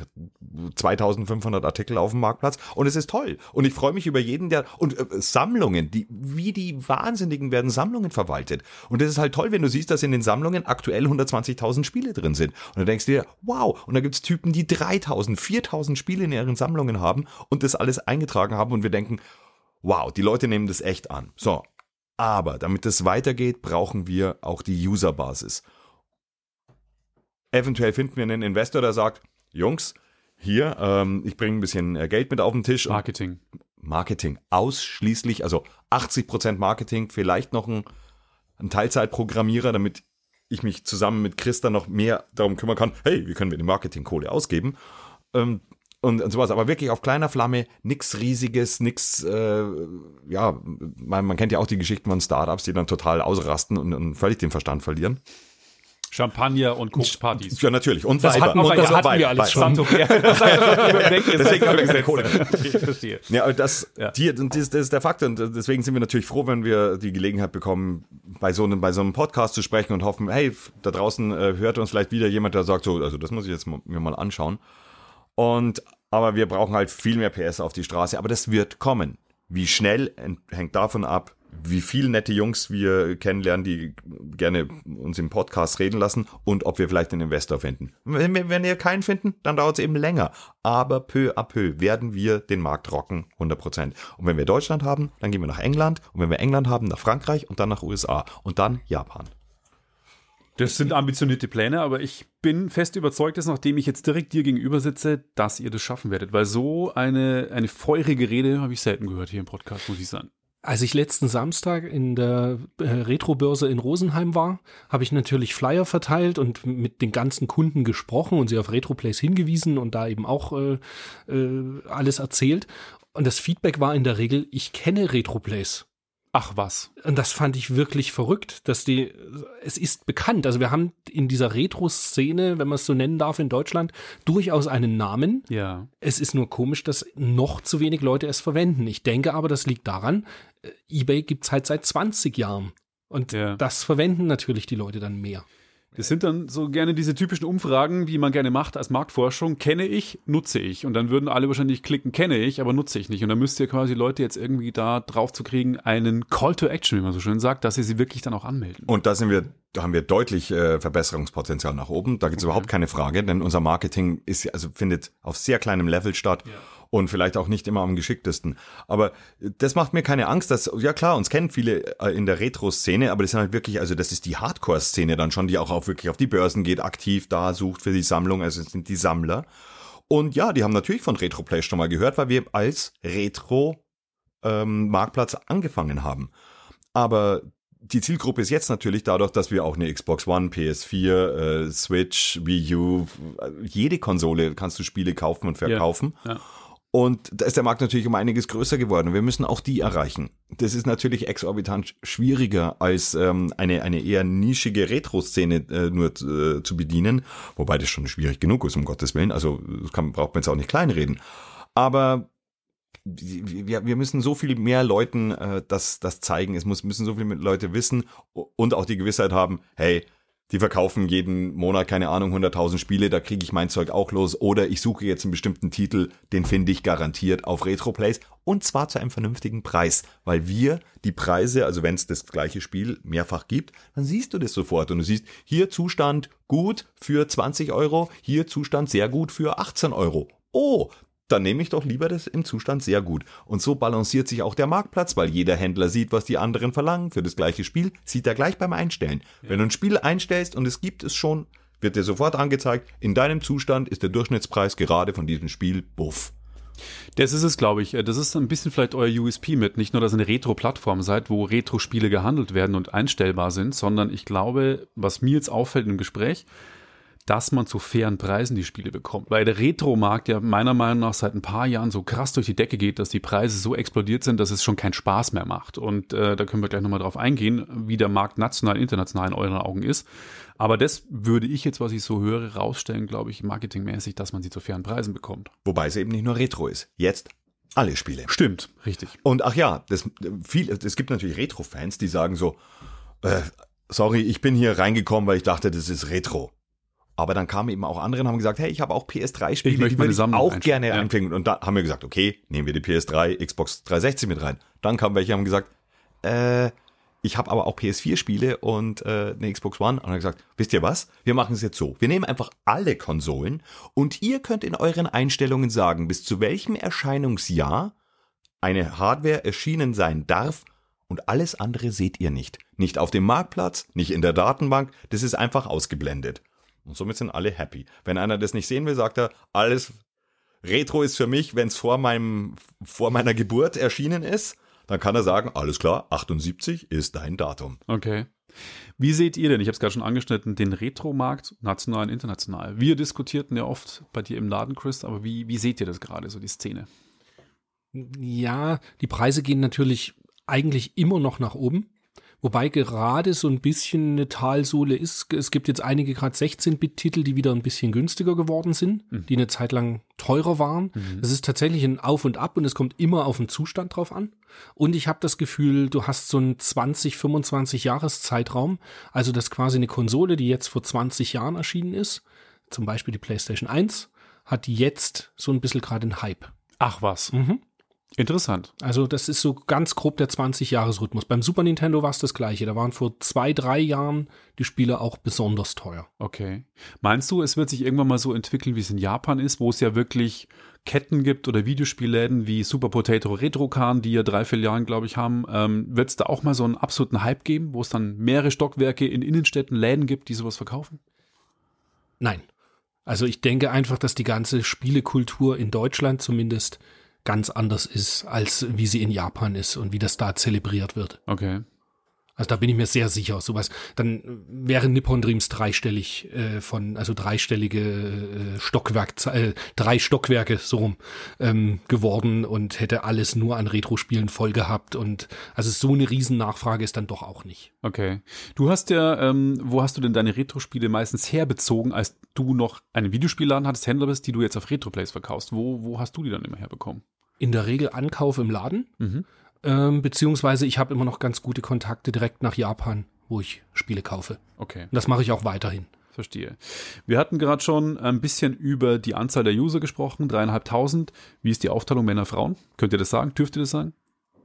2500 Artikel auf dem Marktplatz. Und es ist toll. Und ich freue mich über jeden, der, und äh, Sammlungen, die, wie die Wahnsinnigen werden Sammlungen verwaltet. Und es ist halt toll, wenn du siehst, dass in den Sammlungen aktuell 120.000 Spiele drin sind. Und dann denkst du dir, wow. Und da gibt's Typen, die 3000, 4000 Spiele in ihren Sammlungen haben und das alles eingetragen haben. Und wir denken, wow, die Leute nehmen das echt an. So. Aber damit es weitergeht, brauchen wir auch die Userbasis. Eventuell finden wir einen Investor, der sagt, Jungs, hier, ähm, ich bringe ein bisschen äh, Geld mit auf den Tisch. Marketing. Marketing ausschließlich, also 80% Marketing, vielleicht noch ein, ein Teilzeitprogrammierer, damit ich mich zusammen mit Christa noch mehr darum kümmern kann, hey, wie können wir die Marketingkohle ausgeben? Ähm, und, und sowas, aber wirklich auf kleiner Flamme, nix riesiges, nix, äh, ja, man, man kennt ja auch die Geschichten von Startups, die dann total ausrasten und, und völlig den Verstand verlieren. Champagner und Kokspartys. Ja, natürlich. Und Das Weiber. hatten wir, das hatten Weiber. wir alles schon. Deswegen haben wir keine Kohle. Ich verstehe. Ja, das, Ja. Die, das, das ist der Fakt. Und deswegen sind wir natürlich froh, wenn wir die Gelegenheit bekommen, bei so einem, bei so einem Podcast zu sprechen und hoffen, hey, da draußen äh, hört uns vielleicht wieder jemand, der sagt so, also das muss ich jetzt mir mal anschauen. Und, aber wir brauchen halt viel mehr PS auf die Straße. Aber das wird kommen. Wie schnell hängt davon ab, wie viele nette Jungs wir kennenlernen, die gerne uns im Podcast reden lassen und ob wir vielleicht einen Investor finden. Wenn wir, wenn wir keinen finden, dann dauert es eben länger. Aber peu à peu werden wir den Markt rocken, 100%. Und wenn wir Deutschland haben, dann gehen wir nach England. Und wenn wir England haben, nach Frankreich und dann nach USA. Und dann Japan. Das sind ambitionierte Pläne, aber ich bin fest überzeugt, dass nachdem ich jetzt direkt dir gegenüber sitze, dass ihr das schaffen werdet. Weil so eine, eine feurige Rede habe ich selten gehört hier im Podcast, muss ich sagen. Als ich letzten Samstag in der äh, Retro-Börse in Rosenheim war, habe ich natürlich Flyer verteilt und mit den ganzen Kunden gesprochen und sie auf Retroplays hingewiesen und da eben auch äh, äh, alles erzählt. Und das Feedback war in der Regel, ich kenne Retroplays. Ach was. Und das fand ich wirklich verrückt, dass die, es ist bekannt. Also wir haben in dieser Retro-Szene, wenn man es so nennen darf, in Deutschland durchaus einen Namen. Ja. Es ist nur komisch, dass noch zu wenig Leute es verwenden. Ich denke aber, das liegt daran, äh, eBay gibt's halt seit 20 Jahren. Und Ja. das verwenden natürlich die Leute dann mehr. Das sind dann so gerne diese typischen Umfragen, die man gerne macht als Marktforschung. Kenne ich, nutze ich. Und dann würden alle wahrscheinlich klicken, kenne ich, aber nutze ich nicht. Und dann müsst ihr quasi Leute jetzt irgendwie da drauf zu kriegen, einen Call to Action, wie man so schön sagt, dass ihr sie wirklich dann auch anmelden. Und da sind wir, da haben wir deutlich äh, Verbesserungspotenzial nach oben. Da gibt es überhaupt keine Frage, denn unser Marketing ist ja- also findet auf sehr kleinem Level statt. Und vielleicht auch nicht immer am geschicktesten. Aber das macht mir keine Angst, dass, ja klar, uns kennen viele äh, in der Retro-Szene, aber das sind halt wirklich, also das ist die Hardcore-Szene dann schon, die auch auf, wirklich auf die Börsen geht, aktiv da sucht für die Sammlung, also es sind die Sammler. Und ja, die haben natürlich von Retroplay schon mal gehört, weil wir als Retro-Marktplatz angefangen haben. Aber die Zielgruppe ist jetzt natürlich dadurch, dass wir auch eine Xbox One, PS4, äh, Switch, Wii U, äh, jede Konsole kannst du Spiele kaufen und verkaufen. Ja. Und da ist der Markt natürlich um einiges größer geworden. Wir müssen auch die erreichen. Das ist natürlich exorbitant schwieriger als ähm, eine, eine eher nischige Retro-Szene äh, nur äh, zu bedienen. Wobei das schon schwierig genug ist, um Gottes Willen. Also kann, braucht man jetzt auch nicht kleinreden. Aber wir, wir müssen so viel mehr Leuten äh, das, das zeigen. Es muss, müssen so viele Leute wissen und auch die Gewissheit haben, hey, die verkaufen jeden Monat, keine Ahnung, 100.000 Spiele, da kriege ich mein Zeug auch los. Oder ich suche jetzt einen bestimmten Titel, den finde ich garantiert auf Retroplays. Und zwar zu einem vernünftigen Preis. Weil wir die Preise, also wenn es das gleiche Spiel mehrfach gibt, dann siehst du das sofort. Und du siehst, hier Zustand gut für 20 Euro, hier Zustand sehr gut für 18 Euro. Oh, dann nehme ich doch lieber das im Zustand sehr gut. Und so balanciert sich auch der Marktplatz, weil jeder Händler sieht, was die anderen verlangen für das gleiche Spiel, sieht er gleich beim Einstellen. Wenn du ein Spiel einstellst und es gibt es schon, wird dir sofort angezeigt, in deinem Zustand ist der Durchschnittspreis gerade von diesem Spiel buff. Das ist es, glaube ich. Das ist ein bisschen vielleicht euer USP mit. Nicht nur, dass ihr eine Retro-Plattform seid, wo Retro-Spiele gehandelt werden und einstellbar sind, sondern ich glaube, was mir jetzt auffällt im Gespräch, dass man zu fairen Preisen die Spiele bekommt. Weil der Retro-Markt ja meiner Meinung nach seit ein paar Jahren so krass durch die Decke geht, dass die Preise so explodiert sind, dass es schon keinen Spaß mehr macht. Und äh, da können wir gleich nochmal drauf eingehen, wie der Markt national, international in euren Augen ist. Aber das würde ich jetzt, was ich so höre, rausstellen, glaube ich, marketingmäßig, dass man sie zu fairen Preisen bekommt. Wobei es eben nicht nur Retro ist. Jetzt Alle Spiele. Stimmt, richtig. Und ach ja, das, viel, es gibt natürlich Retro-Fans, die sagen so, äh, sorry, ich bin hier reingekommen, weil ich dachte, das ist Retro. Aber dann kamen eben auch andere und haben gesagt, hey, ich habe auch PS3-Spiele, Ich möchte die würde ich auch einstellen. gerne Ja. einbringen. Und da haben wir gesagt, okay, nehmen wir die PS3, Xbox 360 mit rein. Dann kamen welche und haben gesagt, äh, ich habe aber auch PS4-Spiele und äh, eine Xbox One. Und dann haben wir gesagt, wisst ihr was? Wir machen es jetzt so. Wir nehmen einfach alle Konsolen und ihr könnt in euren Einstellungen sagen, bis zu welchem Erscheinungsjahr eine Hardware erschienen sein darf und alles andere seht ihr nicht. Nicht auf dem Marktplatz, nicht in der Datenbank, das ist einfach ausgeblendet. Und somit sind alle happy. Wenn einer das nicht sehen will, sagt er, alles Retro ist für mich, wenn es vor meinem vor meiner Geburt erschienen ist, dann kann er sagen, alles klar, 78 ist dein Datum. Okay. Wie seht ihr denn, ich habe es gerade schon angeschnitten, den Retro-Markt, national und international? Wir diskutierten ja oft bei dir im Laden, Chris, aber wie, wie seht ihr das gerade, so die Szene? Ja, die Preise gehen natürlich eigentlich immer noch nach oben. Wobei gerade so ein bisschen eine Talsohle ist. Es gibt jetzt einige gerade 16-Bit-Titel, die wieder ein bisschen günstiger geworden sind, die eine Zeit lang teurer waren. Das ist tatsächlich ein Auf und Ab und es kommt immer auf den Zustand drauf an. Und ich habe das Gefühl, du hast so einen 20, 25 Jahreszeitraum. Also dass quasi eine Konsole, die jetzt vor 20 Jahren erschienen ist, zum Beispiel die PlayStation 1, hat jetzt so ein bisschen gerade einen Hype. Ach was. Mhm. Interessant. Also das ist so ganz grob der 20-Jahres-Rhythmus. Beim Super Nintendo war es das gleiche. Da waren vor zwei, drei Jahren die Spiele auch besonders teuer. Okay. Meinst du, es wird sich irgendwann mal so entwickeln, wie es in Japan ist, wo es ja wirklich Ketten gibt oder Videospielläden wie Super Potato Retrocan, die ja drei Filialen, glaube ich, haben, ähm, wird es da auch mal so einen absoluten Hype geben, wo es dann mehrere Stockwerke in Innenstädten, Läden gibt, die sowas verkaufen? Nein. Also ich denke einfach, dass die ganze Spielekultur in Deutschland zumindest ganz anders ist, als wie sie in Japan ist und wie das da zelebriert wird. Okay. Also da bin ich mir sehr sicher. Sowas, dann wäre Nippon Dreams dreistellig äh, von, also dreistellige äh, Stockwerk, äh, drei Stockwerke so rum ähm, geworden und hätte alles nur an Retro-Spielen voll gehabt. Und also so eine Riesennachfrage ist dann doch auch nicht. Okay. Du hast ja, ähm, wo hast du denn deine Retro-Spiele meistens herbezogen, als du noch einen Videospielladen hattest, Händler bist, die du jetzt auf Retroplays verkaufst? Wo, wo hast du die dann immer herbekommen? In der Regel Ankauf im Laden, Mhm. Ähm, beziehungsweise ich habe immer noch ganz gute Kontakte direkt nach Japan, wo ich Spiele kaufe. Okay. Und das mache ich auch weiterhin. Verstehe. Wir hatten gerade schon ein bisschen über die Anzahl der User gesprochen, dreieinhalbtausend. Wie ist die Aufteilung Männer-Frauen? Könnt ihr das sagen? Dürft ihr das sagen?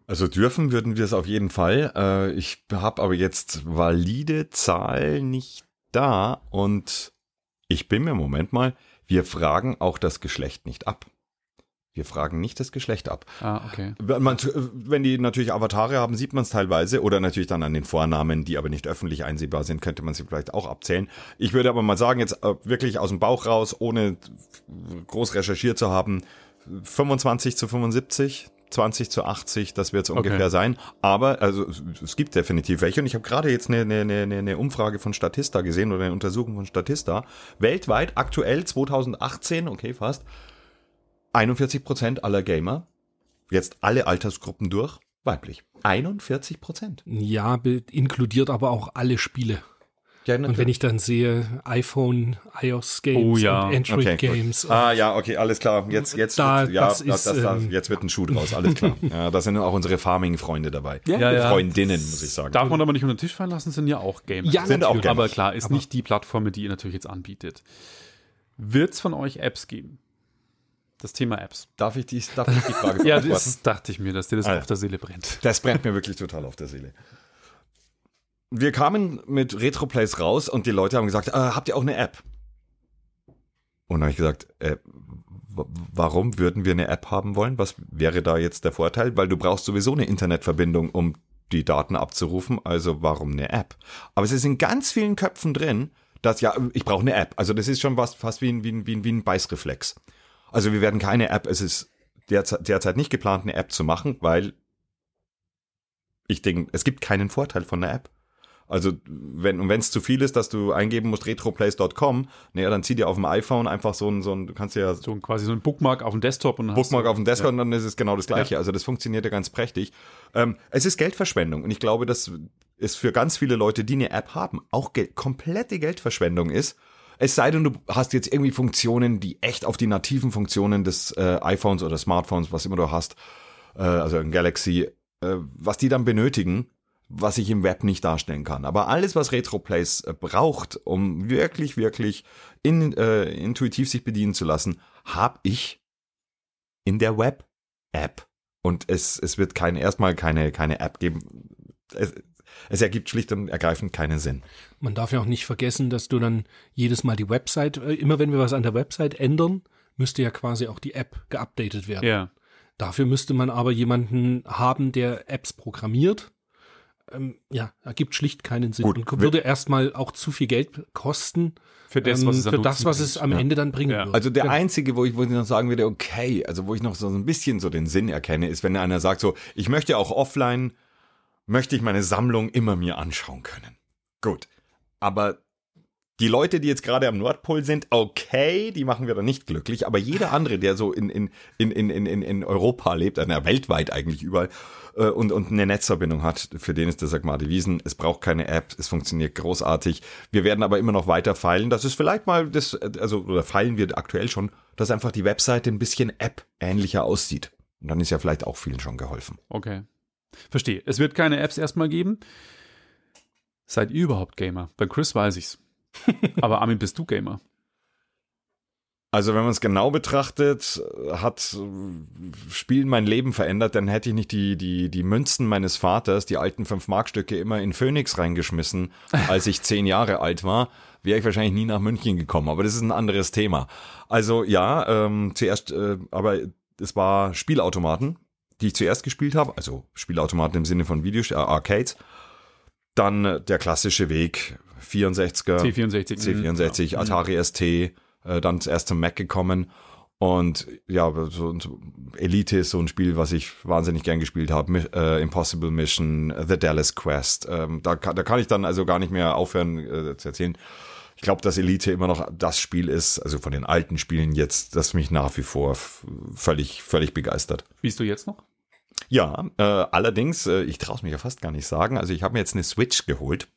Also dürfen würden wir es auf jeden Fall. Äh, ich habe aber jetzt valide Zahl nicht da und ich bin mir, Moment mal, wir fragen auch das Geschlecht nicht ab. Wir fragen nicht das Geschlecht ab. Ah, okay. Wenn, man, wenn die natürlich Avatare haben, sieht man es teilweise oder natürlich dann an den Vornamen, die aber nicht öffentlich einsehbar sind, könnte man sie vielleicht auch abzählen. Ich würde aber mal sagen, jetzt äh, wirklich aus dem Bauch raus, ohne groß recherchiert zu haben, 25 zu 75, 20 zu 80, das wird es Okay. ungefähr sein. Aber also es gibt definitiv welche und ich habe gerade jetzt eine, eine, eine, eine Umfrage von Statista gesehen oder eine Untersuchung von Statista. Weltweit aktuell 2018, okay fast, 41 Prozent aller Gamer, jetzt alle Altersgruppen durch, weiblich. 41 Prozent. Ja, be- inkludiert aber auch alle Spiele. Ja, Und wenn ich dann sehe, iPhone, iOS Games Oh ja, und Android okay, gut. Games. Ah ja, okay, alles klar. Jetzt, jetzt, Da- wird, ja, das das ist, das, ähm, jetzt wird ein Schuh draus, alles klar. Ja, da sind auch unsere Farming-Freunde dabei. Ja, ja. Freundinnen, muss ich sagen. Darf man aber nicht unter den Tisch fallen lassen, sind ja auch Gamer. Ja, Sind auch natürlich. Gamer. Aber klar, ist Aber- nicht die Plattform, die ihr natürlich jetzt anbietet. Wird es von euch Apps geben? Das Thema Apps. Darf ich die, darf ich die Frage Ja, das dachte ich mir, dass dir das ja. auf der Seele brennt. Das brennt mir wirklich total auf der Seele. Wir kamen mit Retroplays raus und die Leute haben gesagt, äh, habt ihr auch eine App? Und dann habe ich gesagt, äh, warum würden wir eine App haben wollen? Was wäre da jetzt der Vorteil? Weil du brauchst sowieso eine Internetverbindung, um die Daten abzurufen, also warum eine App? Aber es ist in ganz vielen Köpfen drin, dass ja, ich brauche eine App. Also das ist schon was fast wie ein, wie ein, wie ein, wie ein Beißreflex. Also wir werden keine App, es ist derzeit, derzeit nicht geplant, eine App zu machen, weil ich denke, es gibt keinen Vorteil von der App. Also wenn und wenn es zu viel ist, dass du eingeben musst retroplays.com, naja, dann zieh dir auf dem iPhone einfach so ein, so ein du kannst ja So quasi so ein Bookmark auf dem Desktop und Bookmark auf dem Desktop und dann ist es genau das gleiche. Also das funktioniert ja ganz prächtig. Ähm, es ist Geldverschwendung und ich glaube, dass es für ganz viele Leute, die eine App haben, auch Gel komplette Geldverschwendung ist, Es sei denn, du hast jetzt irgendwie Funktionen, die echt auf die nativen Funktionen des äh, iPhones oder Smartphones, was immer du hast, äh, also ein Galaxy, äh, was die dann benötigen, was ich im Web nicht darstellen kann. Aber alles, was RetroPlays äh, braucht, um wirklich, wirklich in, äh, intuitiv sich bedienen zu lassen, habe ich in der Web-App. Und es, es wird kein, erstmal keine, keine App geben. Es, es ergibt schlicht und ergreifend keinen Sinn. Man darf ja auch nicht vergessen, dass du dann jedes Mal die Website, äh, immer wenn wir was an der Website ändern, müsste ja quasi auch die App geupdatet werden. Ja. Dafür müsste man aber jemanden haben, der Apps programmiert. Ähm, ja, ergibt schlicht keinen Sinn Gut, und würde erstmal auch zu viel Geld kosten Für das, ähm, was es, dann für das, was es am Ja. Ende dann bringen Ja. würde. Also der Genau. einzige, wo ich, wo ich noch sagen würde, okay, also wo ich noch so ein bisschen so den Sinn erkenne, ist, wenn einer sagt so, ich möchte auch offline, möchte ich meine Sammlung immer mir anschauen können. Gut. Aber die Leute, die jetzt gerade am Nordpol sind, okay, die machen wir dann nicht glücklich, aber jeder andere, der so in, in, in, in, in, in- Europa lebt, na, weltweit eigentlich überall, äh, und, und eine Netzverbindung hat, für den ist der Sagmati Wiesen. Es braucht keine App, es funktioniert großartig. Wir werden aber immer noch weiter feilen, dass es vielleicht mal das, also, oder feilen wir aktuell schon, dass einfach die Webseite ein bisschen App-ähnlicher aussieht. Und dann ist ja vielleicht auch vielen schon geholfen. Okay. Verstehe. Es wird keine Apps erstmal geben. Seid ihr überhaupt Gamer? Bei Chris weiß ich's. Aber Armin, bist du Gamer? Also wenn man es genau betrachtet, hat Spielen mein Leben verändert, dann hätte ich nicht die, die, die Münzen meines Vaters, die alten 5-Mark-Stücke, immer in Phoenix reingeschmissen, als ich zehn Jahre alt war, wäre ich wahrscheinlich nie nach München gekommen. Aber das ist ein anderes Thema. Also ja, ähm, zuerst, äh, aber es war Spielautomaten, die ich zuerst gespielt habe, also Spielautomaten im Sinne von Videos, äh, Arcades. Dann äh, der klassische Weg, 64er. C64. C64, Mhm. Atari ST, äh, dann zuerst zum Mac gekommen. Und ja, so, so Elite ist so ein Spiel, was ich wahnsinnig gern gespielt habe. Äh, Impossible Mission, The Dallas Quest. Ähm, da, kann- da kann ich dann also gar nicht mehr aufhören äh, zu erzählen. Ich glaube, dass Elite immer noch das Spiel ist, also von den alten Spielen jetzt, das mich nach wie vor völlig, völlig begeistert. Spielst du jetzt noch? Ja, äh, allerdings, äh, ich traue es mir ja fast gar nicht sagen, also ich habe mir jetzt eine Switch geholt.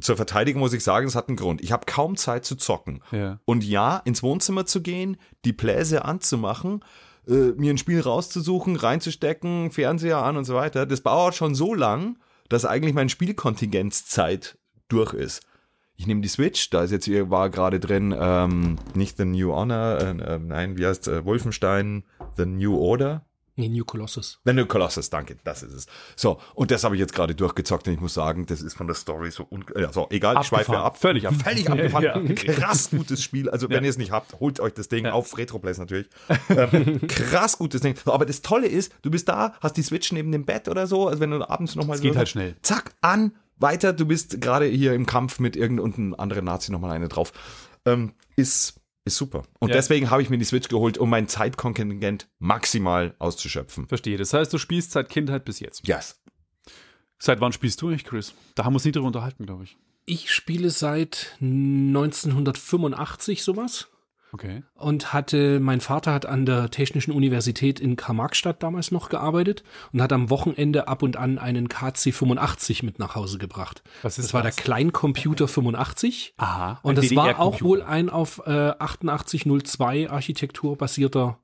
Zur Verteidigung muss ich sagen, es hat einen Grund. Ich habe kaum Zeit zu zocken. Ja. Und ja, ins Wohnzimmer zu gehen, die Bläse anzumachen, äh, mir ein Spiel rauszusuchen, reinzustecken, Fernseher an und so weiter, das dauert schon so lang, dass eigentlich mein Spielkontingenzzeit durch ist. Ich nehme die Switch, da ist jetzt war gerade drin, ähm, nicht The New Honor, äh, äh, nein, wie heißt äh, Wolfenstein, The New Order. Nee, New Colossus. The New Colossus, danke, das ist es. So, und das habe ich jetzt gerade durchgezockt und ich muss sagen, das ist von der Story so, un ja, so egal, ich schweife Abgefahren. ab. Völlig ab- Völlig abgefahren. Ja. Krass gutes Spiel. Also, wenn ihr es nicht habt, holt euch das Ding auf Retroplays natürlich. Ähm, krass gutes Ding. So, aber das Tolle ist, du bist da, hast die Switch neben dem Bett oder so, also wenn du abends nochmal Es geht halt schnell. Zack, an, weiter, du bist gerade hier im Kampf mit irgendeinem anderen Nazi nochmal eine drauf. Ähm, ist, ist super. Und Ja. deswegen habe ich mir die Switch geholt, um mein Zeitkontingent maximal auszuschöpfen. Verstehe. Das heißt, du spielst seit Kindheit bis jetzt. Yes. Seit wann spielst du nicht, Chris? Da haben wir uns nie drüber unterhalten, glaube ich. Ich spiele seit 1985 sowas Okay. und hatte, mein Vater hat an der Technischen Universität in Karl-Marx-Stadt damals noch gearbeitet und hat am Wochenende ab und an einen KC85 mit nach Hause gebracht. Was ist das war das? der Kleincomputer 85. Aha. Und das war auch wohl ein auf äh, 8802 Architektur basierter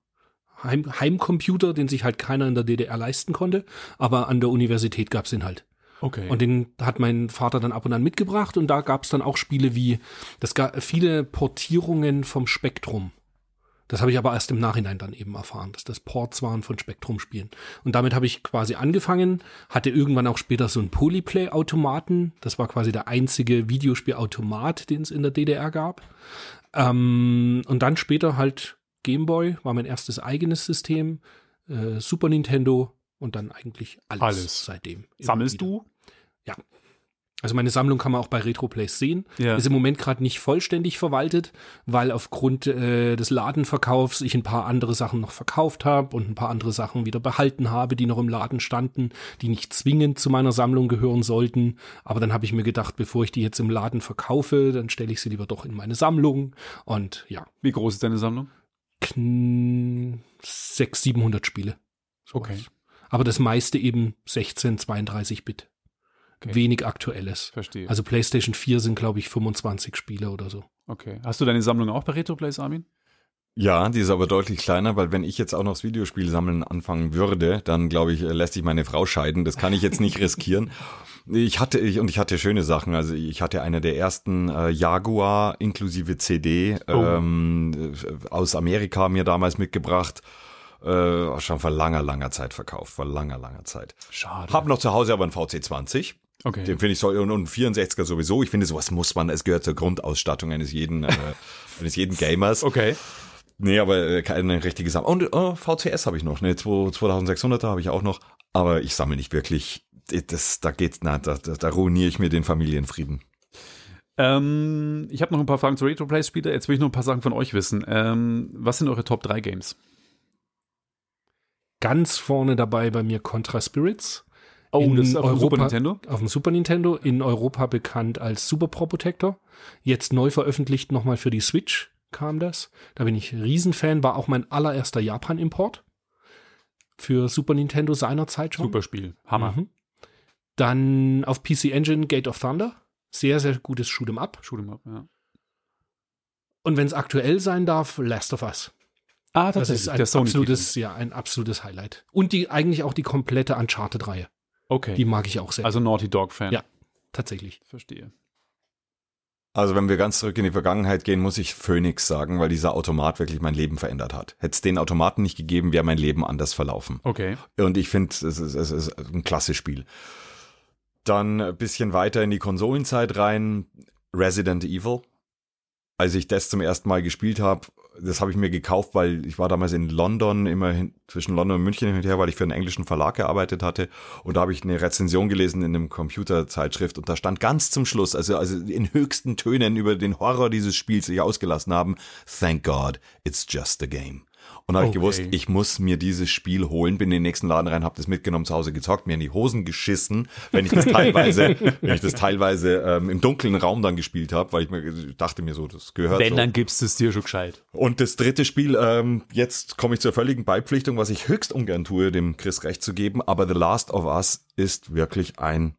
Heim Heimcomputer, den sich halt keiner in der DDR leisten konnte, aber an der Universität gab's den halt. Okay. Und den hat mein Vater dann ab und an mitgebracht und da gab's dann auch Spiele wie, das gab viele Portierungen vom Spektrum. Das habe ich aber erst im Nachhinein dann eben erfahren, dass das Ports waren von Spektrum-Spielen. Und damit habe ich quasi angefangen, hatte irgendwann auch später so einen Polyplay-Automaten. Das war quasi der einzige Videospielautomat, den es in der DDR gab. Ähm, und dann später halt Gameboy, war mein erstes eigenes System, äh, Super Nintendo und dann eigentlich alles, Alles. seitdem. Sammelst wieder. du? Also meine Sammlung kann man auch bei RetroPlays sehen. Ja. Ist im Moment gerade nicht vollständig verwaltet, weil aufgrund äh, des Ladenverkaufs ich ein paar andere Sachen noch verkauft habe und ein paar andere Sachen wieder behalten habe, die noch im Laden standen, die nicht zwingend zu meiner Sammlung gehören sollten. Aber dann habe ich mir gedacht, bevor ich die jetzt im Laden verkaufe, dann stelle ich sie lieber doch in meine Sammlung. Und ja, Wie groß ist deine Sammlung? kn 600, 700 Spiele. Sowas. Okay. Aber das meiste eben 16, 32 Bit. Okay. Wenig Aktuelles. Verstehe. Also PlayStation 4 sind, glaube ich, 25 Spiele oder so. okay. Hast du deine Sammlung auch bei Retroplays, Armin? Ja, die ist aber deutlich kleiner, weil wenn ich jetzt auch noch das Videospiel sammeln anfangen würde, dann glaube ich, äh, lässt sich meine Frau scheiden. Das kann ich jetzt nicht riskieren. Ich hatte ich, und ich hatte schöne Sachen. Also ich hatte eine der ersten äh, Jaguar inklusive CD ähm, äh, aus Amerika mir damals mitgebracht. Äh, schon vor langer, langer Zeit verkauft. Vor langer, langer Zeit. Schade. Hab noch zu Hause aber einen VC20. okay. Den finde ich so, und, und 64er sowieso. Ich finde, sowas muss man, es gehört zur Grundausstattung eines jeden, äh, eines jeden Gamers. okay. Nee, aber äh, keine richtige Sammlung. Und oh, VCS habe ich noch, ne, 2600er habe ich auch noch, aber ich sammle nicht wirklich. Das, da geht's, na, da, da, da ruiniere ich mir den Familienfrieden. Ähm, ich habe noch ein paar Fragen zu Retroplays später. Jetzt will ich noch ein paar Sachen von euch wissen. Ähm, was sind eure Top 3 Games? Ganz vorne dabei bei mir Contra Spirits. Oh, In das ist auf dem Europa- Super Nintendo? Auf dem Super Nintendo, in Europa bekannt als Super Pro Protector. Jetzt neu veröffentlicht nochmal für die Switch kam das. Da bin ich Riesenfan, war auch mein allererster Japan-Import. Für Super Nintendo seinerzeit schon. Super Spiel. Hammer. Mhm. Dann auf PC Engine Gate of Thunder. Sehr, sehr gutes Shoot'em Up. Shoot'em up, ja. Und wenn es aktuell sein darf, Last of Us. Ah, Das ist ein der Sony absolutes, ja, ein absolutes Highlight. Und die eigentlich auch die komplette Uncharted-Reihe. Okay. Die mag ich auch sehr. also Naughty Dog Fan. Ja. tatsächlich. Verstehe. Also wenn wir ganz zurück in die Vergangenheit gehen, muss ich Phoenix sagen, weil dieser Automat wirklich mein Leben verändert hat. Hätte es den Automaten nicht gegeben, wäre mein Leben anders verlaufen. Okay. Und ich finde, es ist, es ist ein klasse Spiel. Dann ein bisschen weiter in die Konsolenzeit rein. Resident Evil. Als ich das zum ersten Mal gespielt habe, das habe ich mir gekauft, weil ich war damals in London, immer hin, zwischen London und München hin und her, weil ich für einen englischen Verlag gearbeitet hatte. Und da habe ich eine Rezension gelesen in einem Computerzeitschrift und da stand ganz zum Schluss, also, also in höchsten Tönen über den Horror dieses Spiels sich ausgelassen haben, Thank God, it's just a game. Und habe ich Okay. gewusst, ich muss mir dieses Spiel holen, bin in den nächsten Laden rein, habe das mitgenommen, zu Hause gezockt, mir in die Hosen geschissen, wenn ich das teilweise, wenn ich das teilweise ähm, im dunklen Raum dann gespielt habe, weil ich mir ich dachte mir so, das gehört Wenn, so. dann gibst du es dir schon gescheit. Und das dritte Spiel, ähm, jetzt komme ich zur völligen Beipflichtung, was ich höchst ungern tue, dem Chris recht zu geben, aber The Last of Us ist wirklich ein